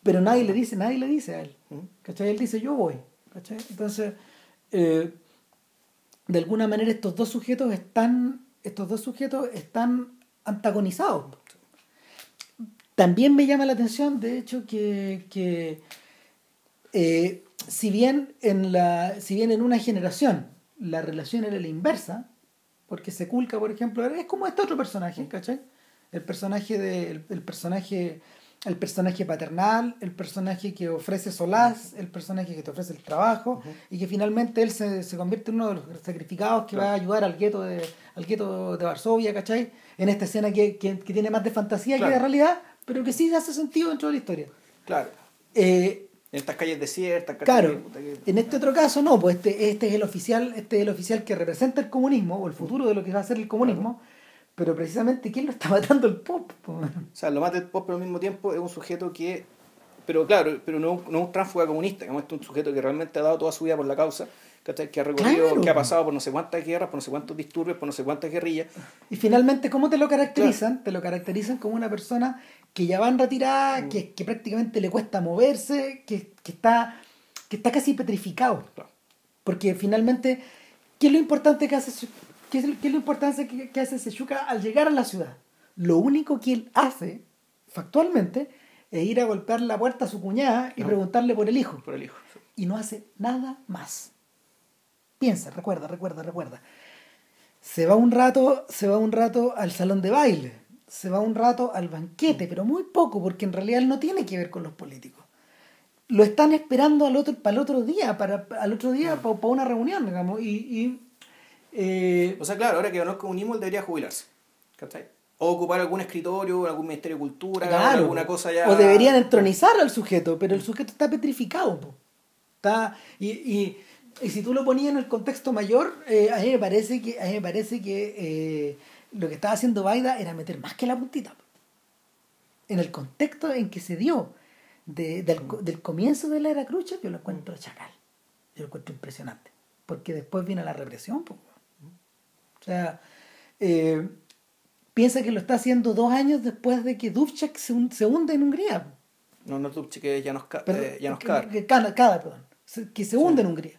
Speaker 1: Pero nadie le dice, nadie le dice a él. ¿Cachai? Él dice, yo voy. ¿Cachai? Entonces, eh, de alguna manera estos dos sujetos están estos dos sujetos están antagonizados. También me llama la atención, de hecho, que, eh, si, bien en la, si bien en una generación la relación era la inversa, porque Seculca, por ejemplo, es como este otro personaje, ¿cachai? El personaje de, el personaje el personaje paternal, el personaje que ofrece solaz, el personaje que te ofrece el trabajo y que finalmente él se, se, convierte en uno de los sacrificados que va a ayudar al gueto de, al gueto de Varsovia, ¿cachai? En esta escena que, que, que tiene más de fantasía que de realidad, pero que sí hace sentido dentro de la historia.
Speaker 2: Claro.
Speaker 1: Eh,
Speaker 2: en estas calles desiertas.
Speaker 1: Claro. En este otro caso no, pues este, este es el oficial, este es el oficial que representa el comunismo o el futuro de lo que va a ser el comunismo. Pero precisamente, ¿quién lo está matando el pop? O
Speaker 2: sea, lo mata el pop, pero al mismo tiempo es un sujeto que. Pero claro, pero no, no es un tránsfuga comunista, es un sujeto que realmente ha dado toda su vida por la causa, que ha recorrido, que ha pasado por no sé cuántas guerras, por no sé cuántos disturbios, por no sé cuántas guerrillas.
Speaker 1: Y finalmente, ¿cómo te lo caracterizan? Te lo caracterizan como una persona que ya va en retirada, mm. que, que prácticamente le cuesta moverse, que, que, está, que está casi petrificado. Porque finalmente, ¿qué es lo importante que hace, qué es, qué es lo importante que, que hace Seshuka al llegar a la ciudad? Lo único que él hace, factualmente, es ir a golpear la puerta a su cuñada y
Speaker 2: No.
Speaker 1: preguntarle por el hijo.
Speaker 2: Por el hijo.
Speaker 1: Y no hace nada más. Piensa, recuerda, recuerda, recuerda. Se va un rato, se va un rato al salón de baile, se va un rato al banquete, pero muy poco, porque en realidad él no tiene que ver con los políticos. Lo están esperando al otro, para el otro día, para, al otro día para, para una reunión, digamos, y, y, eh,
Speaker 2: O sea, claro, ahora que ganó el comunismo, él debería jubilarse. ¿Cachai? O ocupar algún escritorio, algún ministerio de cultura,
Speaker 1: Claro.
Speaker 2: alguna cosa ya.
Speaker 1: O deberían entronizar al sujeto, pero el sujeto está petrificado. po. Está, y, y, y si tú lo ponías en el contexto mayor, eh, a mí me parece que, a mí me parece que eh, lo que estaba haciendo Baida era meter más que la puntita. po. En el contexto en que se dio de- del, co- del comienzo de la era Khrushchev, yo lo encuentro chacal. Yo lo encuentro impresionante. Porque después viene la represión. po. O sea, eh, piensa que lo está haciendo dos años después de que Dubček se, hun- se hunde en Hungría.
Speaker 2: No, no Dubček, nos,
Speaker 1: Perdón,
Speaker 2: eh,
Speaker 1: que- Cada, cada, perdón. Que se hunde en Hungría.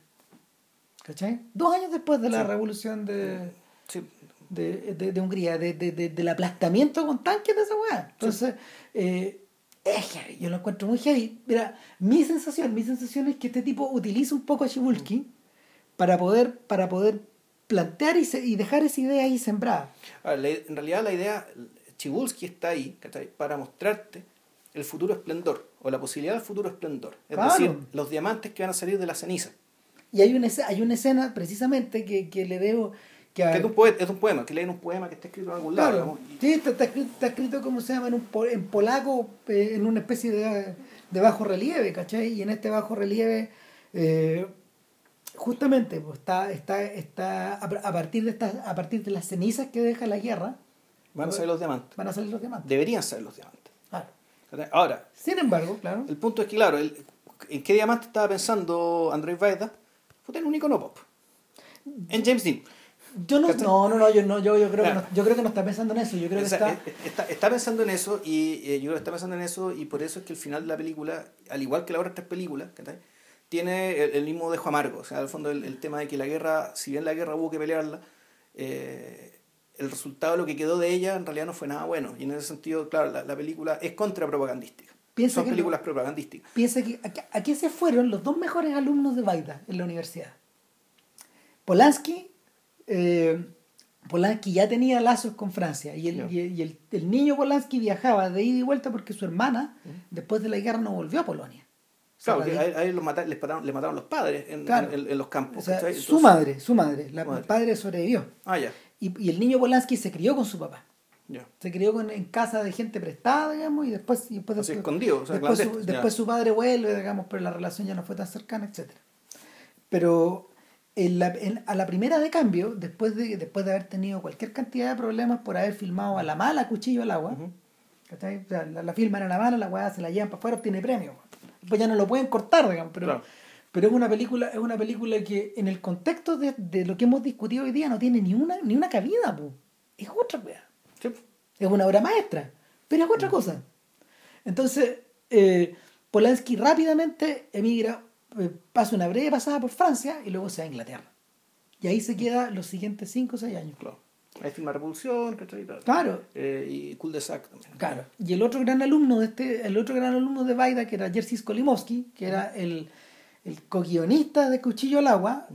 Speaker 1: ¿Cachai? Dos años después de la
Speaker 2: Sí.
Speaker 1: revolución de,
Speaker 2: Sí.
Speaker 1: de, de- de Hungría, de, de- de- del aplastamiento con tanques de esa weá. Entonces, eh, es heavy, yo lo encuentro muy heavy. Mira, mi sensación, mi sensación es que este tipo utiliza un poco a Chibulski para poder, para poder plantear y, se- y dejar esa idea ahí sembrada.
Speaker 2: Ahora, la- en realidad la idea, Chibulski está ahí ¿cachai? para mostrarte el futuro esplendor o la posibilidad del futuro esplendor. Es
Speaker 1: Claro.
Speaker 2: decir, los diamantes que van a salir de la ceniza.
Speaker 1: Y hay una, escena- hay una escena precisamente que, que le debo... Que,
Speaker 2: Que es un, poe- es un poema, que leen un poema que está escrito en algún lado.
Speaker 1: Claro, sí, está, está escrito, está escrito, como se llama, en, un, en polaco, eh, en una especie de, de bajo relieve, ¿cachai? Y en este bajo relieve, eh, justamente, pues, está, está, está a, partir de estas, a partir de las cenizas que deja la guerra,
Speaker 2: van a salir los diamantes.
Speaker 1: van a salir los diamantes.
Speaker 2: Deberían ser los diamantes.
Speaker 1: Claro.
Speaker 2: Ahora,
Speaker 1: Sin embargo, claro,
Speaker 2: el punto es que, claro, el- ¿en qué diamante estaba pensando Andrés Vaida? Fue en un icono pop. En James Dean.
Speaker 1: yo no, no, no, no, yo, no, yo, yo, creo que
Speaker 2: Claro.
Speaker 1: no, yo creo que no está pensando en eso, yo creo que está...
Speaker 2: eh, está, está pensando en eso y eh, yo creo que está pensando en eso y por eso es que el final de la película, al igual que las otras películas, ¿cachai? Tiene el, el mismo dejo amargo. O sea, al fondo el, el tema de que la guerra, si bien la guerra hubo que pelearla, eh, el resultado lo que quedó de ella en realidad no fue nada bueno. Y en ese sentido, claro, la, la película es contrapropagandística.
Speaker 1: Piensa
Speaker 2: Son
Speaker 1: que
Speaker 2: películas propagandísticas.
Speaker 1: Piensa que a, a qué se fueron los dos mejores alumnos de Baida en la universidad. Polanski, eh, Polanski ya tenía lazos con Francia y, el,
Speaker 2: Ya.
Speaker 1: y, el, y el- el niño Polanski viajaba de ida y vuelta porque su hermana, después de la guerra, no volvió a Polonia. O sea,
Speaker 2: Claro, que a él, a él los mata- les mataron, le mataron los padres en,
Speaker 1: Claro.
Speaker 2: en- en los
Speaker 1: o
Speaker 2: campos.
Speaker 1: sea,
Speaker 2: ¿cachai?
Speaker 1: su madre, su madre, la,
Speaker 2: Madre.
Speaker 1: el padre sobrevivió.
Speaker 2: Ah, ya.
Speaker 1: Y, y el niño Polanski se crió con su papá.
Speaker 2: ya.
Speaker 1: Se crió con- en casa de gente prestada, digamos, y después... Y después
Speaker 2: Así
Speaker 1: después-
Speaker 2: escondido, o sea,
Speaker 1: después, su, después su padre vuelve, digamos, pero la relación ya no fue tan cercana, etc. Pero en la- en- a la primera de cambio, después de, después de haber tenido cualquier cantidad de problemas por haber filmado a la mala cuchillo al agua. ¿cachai? O sea, la, la filman a la mala, la weá se la llevan para afuera, obtiene premio. Después ya no lo pueden cortar, digamos, pero,
Speaker 2: Claro.
Speaker 1: pero es una película, es una película que en el contexto de, de lo que hemos discutido hoy día no tiene ni una, ni una cabida, po. es otra.
Speaker 2: Sí.
Speaker 1: Es una obra maestra, pero es otra cosa. Entonces, eh, Polanski rápidamente emigra, eh, pasa una breve pasada por Francia y luego se va a Inglaterra. Y ahí se queda los siguientes 5 o 6 años.
Speaker 2: Claro. Ahí filma Revolución, ¿cachai?
Speaker 1: Claro,
Speaker 2: Eh, y Cool de Sac también.
Speaker 1: claro. Y el otro gran alumno de este, el otro gran alumno de Baida, que era Jerzy Skolimowski, que era el, el co-guionista de Cuchillo al Agua,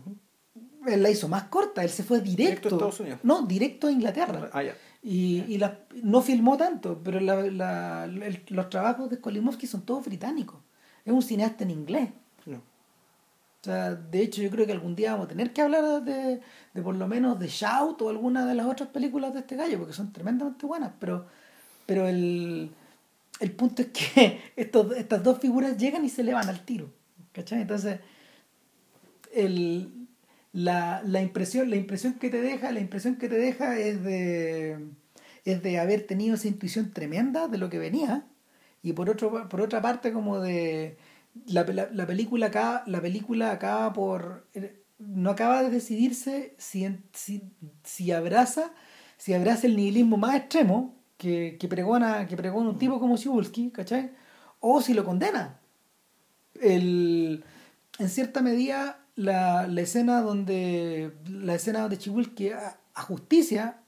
Speaker 1: él la hizo más corta, él se fue directo.
Speaker 2: Directo a Estados Unidos.
Speaker 1: No, directo a Inglaterra.
Speaker 2: Ah, ya.
Speaker 1: Y, y la- no filmó tanto, pero la- la- el- los trabajos de Skolimowski son todos británicos. Es un cineasta en inglés.
Speaker 2: No.
Speaker 1: O sea, de hecho, yo creo que algún día vamos a tener que hablar de, de por lo menos de Shout o alguna de las otras películas de este gallo, porque son tremendamente buenas. Pero, pero el, el punto es que estos, estas dos figuras llegan y se le van al tiro. ¿Cachai? Entonces, el, la, la impresión, la impresión que te deja, la impresión que te deja es de, es de haber tenido esa intuición tremenda de lo que venía. Y por otro, por otra parte, como de la, la, la película acá, la película acaba por no acaba de decidirse si, si, si abraza, si abraza el nihilismo más extremo que, que pregona, que pregona un tipo como Cibulski, ¿cachai? O si lo condena. El, en cierta medida, la, la escena donde la escena donde Chihuahua a, a justicia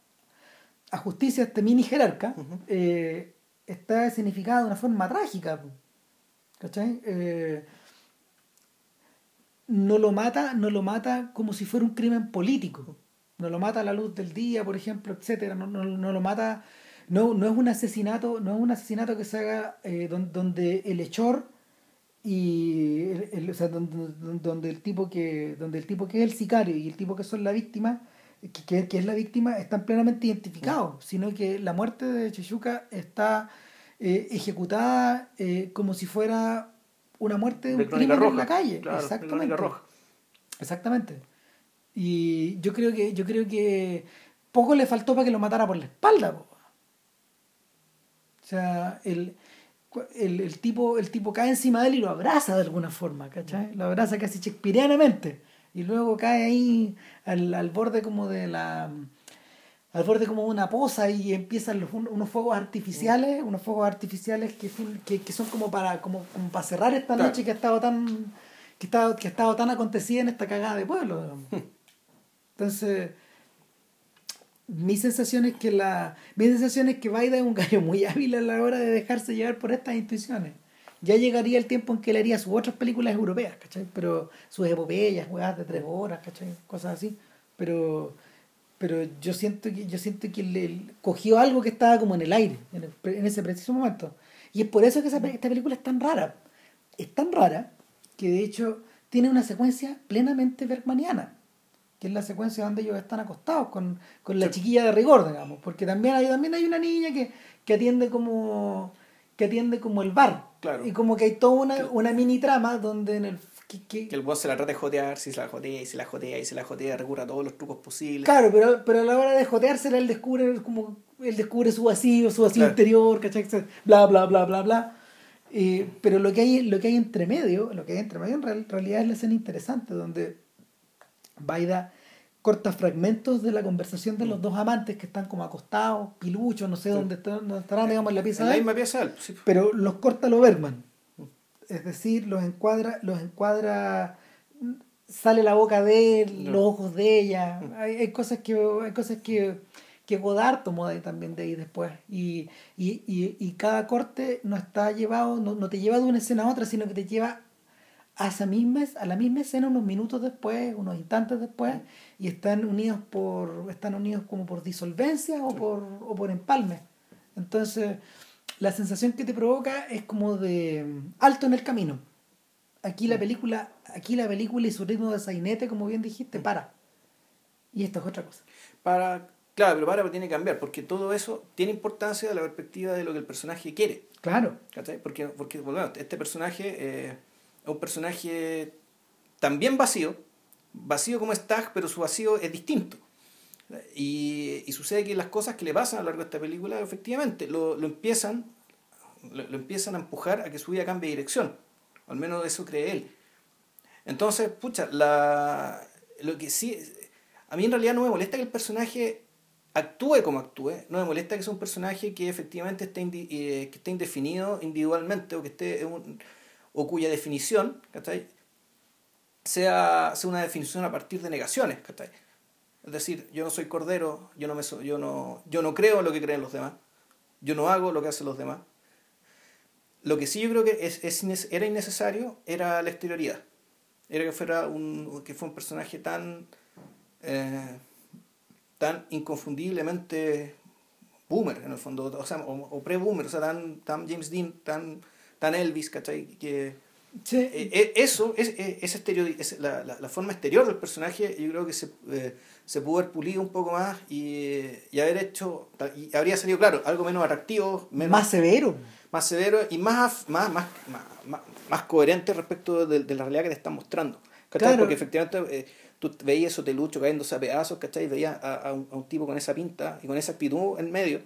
Speaker 1: a justicia este mini jerarca eh, está significada de una forma trágica ¿cachai? Eh, no lo mata no lo mata como si fuera un crimen político no lo mata a la luz del día por ejemplo etcétera no, no, no lo mata no, no es un asesinato no es un asesinato que se haga eh, donde, el hechor y el, o sea, donde, el tipo que donde el tipo que es el sicario y el tipo que son la víctima que, es la víctima están plenamente identificados sino que la muerte de Chichuca está eh, ejecutada eh, como si fuera una muerte de un crimen roja. en la calle exactamente roja. exactamente y yo creo que yo creo que poco le faltó para que lo matara por la espalda o sea el, el, el, tipo el tipo cae encima de él y lo abraza de alguna forma ¿cachai? lo abraza casi shakespeareanamente y luego cae ahí al, al borde como de la al borde como una poza y empiezan los, unos fuegos artificiales, unos fuegos artificiales que, que, que son como para, como, como, para cerrar esta noche que ha estado tan, que ha que ha estado tan acontecida en esta cagada de pueblo. Entonces, mi sensación es que la, mi sensación es que Baida es un gallo muy hábil a la hora de dejarse llevar por estas intuiciones. Ya llegaría el tiempo en que él haría sus otras películas europeas, ¿cachai? Pero sus epopeyas, juegadas de tres horas, ¿cachai? Cosas así. Pero pero yo siento que yo siento que él, cogió algo que estaba como en el aire en, ese preciso momento. Y es por eso que esa, esta película es tan rara. Es tan rara que de hecho tiene una secuencia plenamente bergmaniana que es la secuencia donde ellos están acostados con, con la chiquilla de rigor digamos. Porque también hay también hay una niña que, que atiende como que atiende como el bar. Claro. y como que hay toda una, una mini trama donde en el
Speaker 2: que, el boss se la trata de jotear, si se la jotea y se la jotea y se la jotea, recurre a todos los trucos posibles.
Speaker 1: Claro, pero, pero a la hora de joteársela él descubre como él descubre su vacío, su vacío interior, ¿cachai? Bla, bla, bla, bla, bla. Eh, pero lo que hay lo que hay entre medio, lo que hay entre medio en realidad es la escena interesante donde Baida corta fragmentos de la conversación de los mm. dos amantes que están como acostados, piluchos, no sé dónde, están, estarán, digamos, en la pieza.
Speaker 2: En la misma pieza
Speaker 1: Pero los corta lo Bergman es decir, los encuadra, los encuadra, sale la boca de él, los ojos de ella, mm. hay, cosas que, hay cosas que, que Godard tomó de, también de ahí después, y, y, y, cada corte no está llevado, no, no, te lleva de una escena a otra, sino que te lleva a esa misma, a la misma escena unos minutos después, unos instantes después, y están unidos por, están unidos como por disolvencia o por, o por empalme. Entonces, la sensación que te provoca es como de mm, alto en el camino. Aquí la mm. película, aquí la película y su ritmo de sainete, como bien dijiste, mm. para. Y esto es otra cosa.
Speaker 2: Para, claro, pero para tiene que cambiar, porque todo eso tiene importancia de la perspectiva de lo que el personaje quiere. Claro. Porque, porque bueno, este personaje eh, es un personaje también vacío, vacío como Stag, pero su vacío es distinto. Y, sucede que las cosas que le pasan a lo largo de esta película, efectivamente, lo, lo empiezan, lo, empiezan a empujar a que su vida cambie de dirección. Al menos eso cree él. Entonces, pucha, la, lo que sí. A mí en realidad no me molesta que el personaje actúe como actúe, no me molesta que sea un personaje que efectivamente esté, eh, que esté indefinido individualmente o que esté o cuya definición sea, sea una definición a partir de negaciones. ¿cachai? Es decir, yo no soy cordero, yo no, me yo no, yo no creo en lo que creen los demás, yo no hago lo que hacen los demás. Lo que sí yo creo que es, es, era innecesario era la exterioridad. Era que fuera un, que fue un personaje tan, eh, tan inconfundiblemente boomer, en el fondo, o, sea, o, pre-boomer, o sea, tan, tan James Dean, tan, tan Elvis, ¿cachai? Que, eh, eh, eso, es, es, exterior, es la, la, forma exterior del personaje, yo creo que se, se pudo haber pulido un poco más y, y haber hecho, y habría salido, claro, algo menos atractivo, menos,
Speaker 1: más severo.
Speaker 2: Más severo y más, más, más, más, más coherente respecto de, de, la realidad que te están mostrando. Claro. Porque efectivamente eh, tú veías eso lucho cayéndose a pedazos, ¿cachai? Veías a, a, un, a, un, tipo con esa pinta y con esa actitud en medio.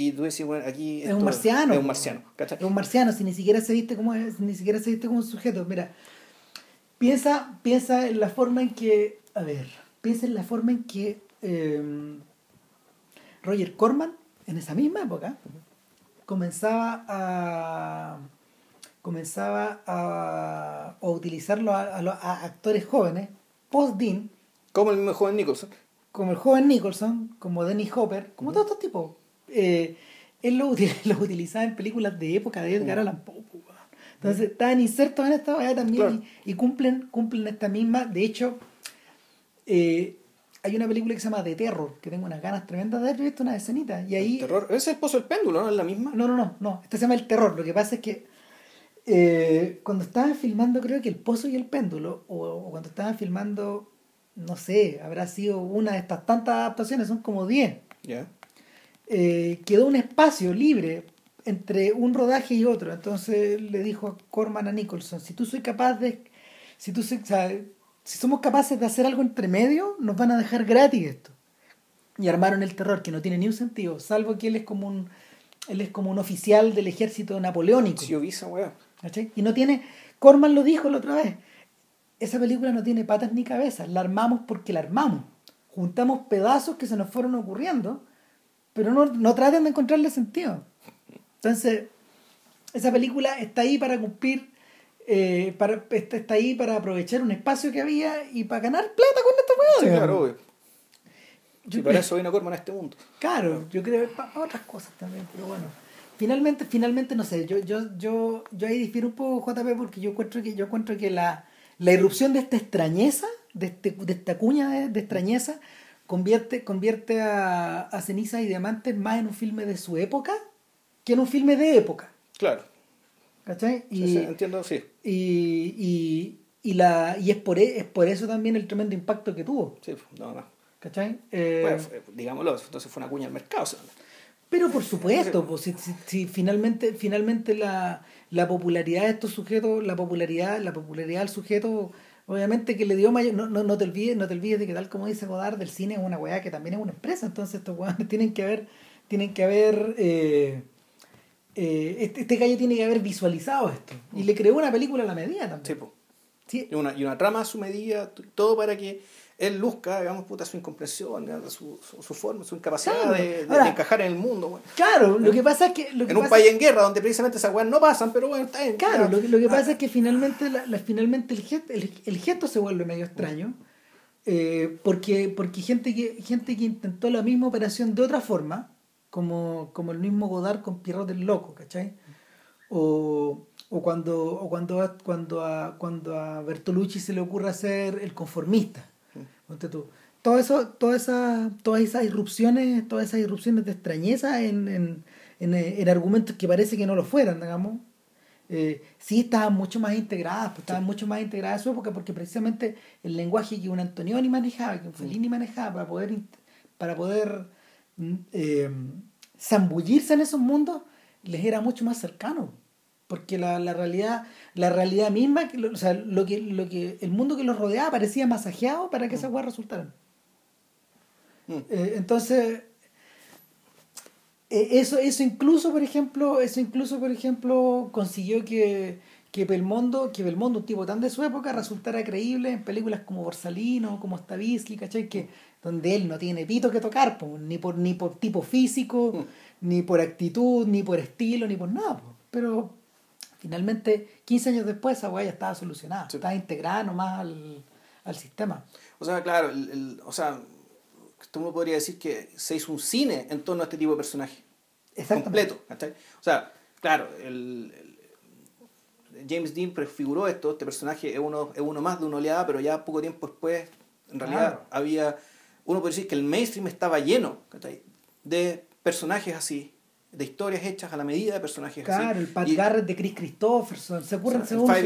Speaker 2: Y tú decís, bueno, aquí.
Speaker 1: Es un marciano.
Speaker 2: Es un marciano,
Speaker 1: ¿cachai? Es un marciano, si ni siquiera se viste como, ni siquiera se viste como un sujeto. Mira, piensa, piensa en la forma en que. A ver piensa en la forma en que eh, Roger Corman, en esa misma época, comenzaba a comenzaba a, a utilizarlo a, a actores jóvenes, post-Dean,
Speaker 2: Como el mismo joven Nicholson.
Speaker 1: como el joven Nicholson, como Dennis Hopper, como todos estos tipos. Eh, él lo, lo utilizaba en películas de época de Edgar Allan Poe. Entonces estaban insertos en esta weá también
Speaker 2: Claro.
Speaker 1: y, y cumplen, cumplen esta misma. De hecho, eh, hay una película que se llama The Terror, que tengo unas ganas tremendas de haber visto una escenita. Y ahí.
Speaker 2: Terror. Ese es el pozo del péndulo, ¿no? Es la misma.
Speaker 1: No, no, no, no. Este se llama El Terror. Lo que pasa es que eh, cuando estaban filmando, creo que El Pozo y el Péndulo, o, o cuando estaban filmando, no sé, habrá sido una de estas tantas adaptaciones, son como 10.
Speaker 2: Ya.
Speaker 1: Eh, quedó un espacio libre entre un rodaje y otro. Entonces le dijo a Corman a Nicholson, si tú soy capaz de, si tú soy- o sea, si somos capaces de hacer algo entre medio, nos van a dejar gratis esto. Y armaron el terror, que no tiene ni un sentido, salvo que él es como un, él es como un oficial del ejército napoleónico. Y no tiene, Corman lo dijo la otra vez, esa película no tiene patas ni cabezas, la armamos porque la armamos. Juntamos pedazos que se nos fueron ocurriendo, pero no, no traten de encontrarle sentido. Entonces, esa película está ahí para cumplir, eh, para, está, está ahí para aprovechar un espacio que había y para ganar plata con esta weá.
Speaker 2: Sí,
Speaker 1: digamos.
Speaker 2: claro, obvio.
Speaker 1: Yo
Speaker 2: y para eso vino Corman a este mundo.
Speaker 1: Claro, yo creo para otras cosas también, pero bueno. Finalmente, finalmente no sé, yo, yo, yo, yo ahí difiero un poco JP porque yo encuentro que, yo encuentro que la, la irrupción de esta extrañeza, de, este, de esta cuña de, de extrañeza, convierte, convierte a, a Cenizas y Diamantes más en un filme de su época que en un filme de época.
Speaker 2: Claro.
Speaker 1: ¿Cachai?
Speaker 2: Sí,
Speaker 1: Y,
Speaker 2: sí, entiendo, sí.
Speaker 1: y, y, y, la, y es, por, es por eso también el tremendo impacto que tuvo.
Speaker 2: Sí, no, no.
Speaker 1: ¿Cachai? Eh,
Speaker 2: Bueno, fue- digámoslo, entonces fue una cuña al mercado.
Speaker 1: Pero por supuesto, pues, si, si- si finalmente, finalmente la, la popularidad de estos sujetos, la popularidad, la popularidad del sujeto, obviamente que le dio mayor, no, no, no te olvides, no te olvides de que tal como dice Godard, del cine es una weá que también es una empresa, entonces estos weones tienen que haber, tienen que haber eh, eh, este, este gallo tiene que haber visualizado esto. Y le creó una película a la medida
Speaker 2: sí,
Speaker 1: también.
Speaker 2: po.
Speaker 1: Sí,
Speaker 2: Y una, y una trama a su medida, todo para que él luzca, digamos, puta, su incomprensión, su, su, su forma, su incapacidad
Speaker 1: Claro.
Speaker 2: de, de-
Speaker 1: Ahora-
Speaker 2: de encajar en el mundo. bueno.
Speaker 1: Claro, lo que pasa es que. Lo que
Speaker 2: En un
Speaker 1: pasa-
Speaker 2: país en guerra donde precisamente esas weas no pasan, pero bueno, está bien.
Speaker 1: Claro,
Speaker 2: ya.
Speaker 1: lo que, lo que
Speaker 2: Ah,
Speaker 1: pasa es que finalmente, la, la- finalmente el, gesto, el, el gesto se vuelve medio extraño. eh, porque porque gente que, gente que intentó la misma operación de otra forma, como, como el mismo Godard con Pierrot el Loco, ¿cachai? O, o cuando, o cuando, cuando, a, cuando a Bertolucci se le ocurre hacer el conformista. Ponte tú. Todo eso, todas esas, todas esas irrupciones, todas esas irrupciones de extrañeza en, en, en, eh, en argumentos que parece que no lo fueran, digamos, eh, sí estaban mucho más integradas, pues, estaban mucho más integradas en su época, porque precisamente el lenguaje que un Antonioni manejaba, que un Fellini manejaba para poder, para poder mm, eh, zambullirse en esos mundos, les era mucho más cercano. Porque la, la realidad, la realidad misma, o sea, lo que, lo que, el mundo que los rodeaba parecía masajeado para que esas cosas resultaran.
Speaker 2: Mm.
Speaker 1: Eh, entonces, eh, eso, eso incluso, por ejemplo, eso incluso, por ejemplo, consiguió que, que Belmondo, que Belmondo, un tipo tan de su época, resultara creíble en películas como Borsalino, como Stavisky, ¿cachai? Que, donde él no tiene pito que tocar, po, ni por, ni por tipo físico, ni por actitud, ni por estilo, ni por nada. po. Pero finalmente, 15 años después, esa weá ya estaba solucionada,
Speaker 2: Sí.
Speaker 1: estaba integrada nomás al, al sistema.
Speaker 2: O sea, claro, el, el- o sea, uno podría decir que se hizo un cine en torno a este tipo de personaje.
Speaker 1: Exactamente.
Speaker 2: Completo, ¿cachai? O sea, claro, el, el- James Dean prefiguró esto, este personaje es uno, es uno más de una oleada, pero ya poco tiempo después, en realidad,
Speaker 1: Claro.
Speaker 2: había, uno puede decir que el mainstream estaba lleno, ¿cachai? De personajes así, de historias hechas a la medida de personajes así.
Speaker 1: Claro, el Pat
Speaker 2: Y-
Speaker 1: Garrett de Chris Christopherson, se ocurren
Speaker 2: o sea,
Speaker 1: según-
Speaker 2: Five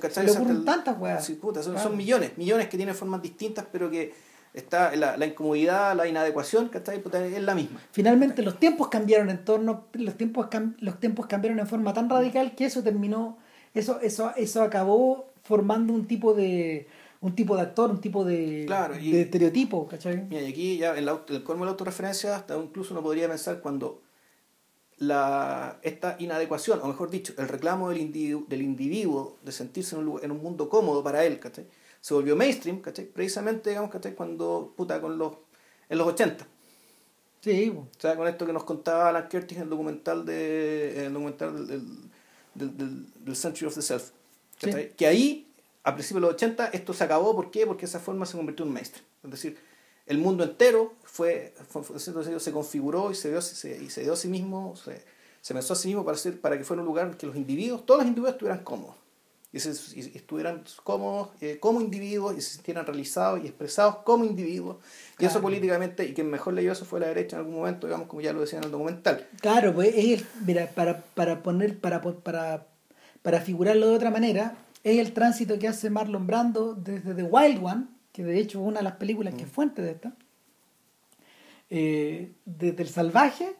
Speaker 2: ¿cachai?
Speaker 1: se ocurren
Speaker 2: el-
Speaker 1: tantas weas.
Speaker 2: Sí, puta, son,
Speaker 1: Claro.
Speaker 2: son millones, millones que tienen formas distintas, pero que está la, la incomodidad, la inadecuación, ¿cachai? Puta, es la misma.
Speaker 1: Finalmente los tiempos cambiaron en torno, los tiempos, cam- los tiempos cambiaron en forma tan radical que eso terminó, eso, eso, eso acabó formando un tipo de un tipo de actor, un tipo de,
Speaker 2: Claro, y-
Speaker 1: de estereotipo, ¿cachai?
Speaker 2: Mira, y aquí ya en, la, auto- el colmo de la autorreferencia, hasta incluso uno podría pensar cuando la, esta inadecuación, o mejor dicho, el reclamo del individuo, del individuo de sentirse en un, lugar- en un mundo cómodo para él, ¿cachai? Se volvió mainstream, ¿cachai? Precisamente, digamos, ¿cachai? Cuando, puta, con los, en los 80.
Speaker 1: Sí.
Speaker 2: O sea, con esto que nos contaba Alan Curtis en el documental de en el documental del, del- del, del, Century of the Self.
Speaker 1: Sí.
Speaker 2: Que ahí, a principios de los 80, esto se acabó. ¿Por qué? Porque esa forma se convirtió en mainstream. Es decir, el mundo entero fue, fue- se, configuró y se dio, se, y se dio a sí mismo, se, se pensó a sí mismo para, ser, para que fuera un lugar en que los individuos, todos los individuos estuvieran cómodos. Y, se- y estuvieran cómodos eh, como individuos y se sintieran realizados y expresados como individuos. Y eso políticamente, y quien mejor leyó eso fue la derecha en algún momento, digamos, como ya lo decía en el documental.
Speaker 1: Claro, pues es el, mira, para, para poner, para, para, para figurarlo de otra manera, es el tránsito que hace Marlon Brando desde The Wild One, que de hecho es una de las películas que es fuente de esta, eh, desde el salvaje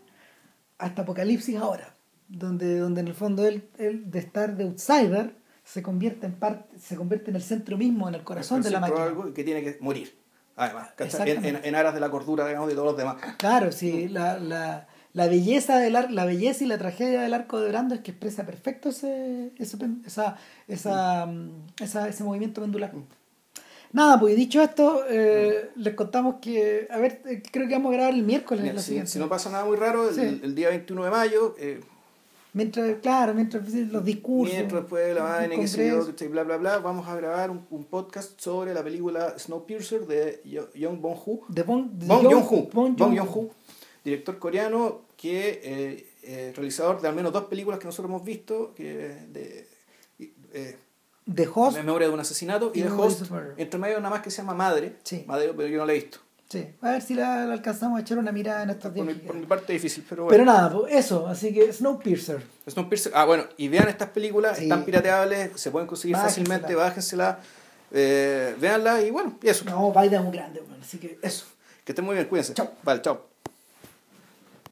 Speaker 1: hasta Apocalipsis ahora, donde, donde en el fondo él, él de estar de outsider se convierte en parte, se convierte en el centro mismo, en el corazón de la máquina.
Speaker 2: algo que tiene que morir. Además, en,
Speaker 1: Exactamente.
Speaker 2: en, en aras de la cordura, digamos, de todos los demás.
Speaker 1: Claro, sí, la, la, la belleza del ar- la belleza y la tragedia del arco de Brando es que expresa perfecto ese, ese esa, esa, mm, esa- ese movimiento pendular. Nada, pues dicho esto, eh, les contamos que, a ver, eh, creo que vamos a grabar el miércoles.
Speaker 2: Mira,
Speaker 1: la
Speaker 2: si,
Speaker 1: siguiente.
Speaker 2: si no pasa nada muy raro, el,
Speaker 1: Sí.
Speaker 2: el día 21 de mayo, eh,
Speaker 1: Mientras, claro, mientras los discursos.
Speaker 2: mientras después de la
Speaker 1: el
Speaker 2: vaina, qué sé yo, bla, bla, bla, vamos a grabar un, un podcast sobre la película Snowpiercer de Yo- Young Bong-ho.
Speaker 1: De Bong,
Speaker 2: Bong
Speaker 1: Jong-
Speaker 2: Joon-ho,
Speaker 1: Bong
Speaker 2: Bong
Speaker 1: Joon-ho.
Speaker 2: Joon-ho, director coreano que eh, eh, realizador de al menos dos películas que nosotros hemos visto, que de eh,
Speaker 1: De Host.
Speaker 2: Memoria de un asesinato y
Speaker 1: Y
Speaker 2: de
Speaker 1: Memories
Speaker 2: Host, entre medio nada más que se llama Madre,
Speaker 1: Sí.
Speaker 2: Madre, pero yo no la he visto.
Speaker 1: Sí, a ver si la, la alcanzamos a echar una mirada en estos días.
Speaker 2: por mi parte es difícil, pero bueno.
Speaker 1: Pero nada, pues eso, así que Snowpiercer.
Speaker 2: Snowpiercer, ah, bueno, y vean estas películas,
Speaker 1: Sí.
Speaker 2: están pirateables, se pueden conseguir
Speaker 1: Bájensela.
Speaker 2: fácilmente, bájensela, eh, véanla y bueno, y eso,
Speaker 1: No, Biden es muy grande, bueno, así que
Speaker 2: eso. Que estén muy bien, cuídense.
Speaker 1: Chao.
Speaker 2: Vale, chao.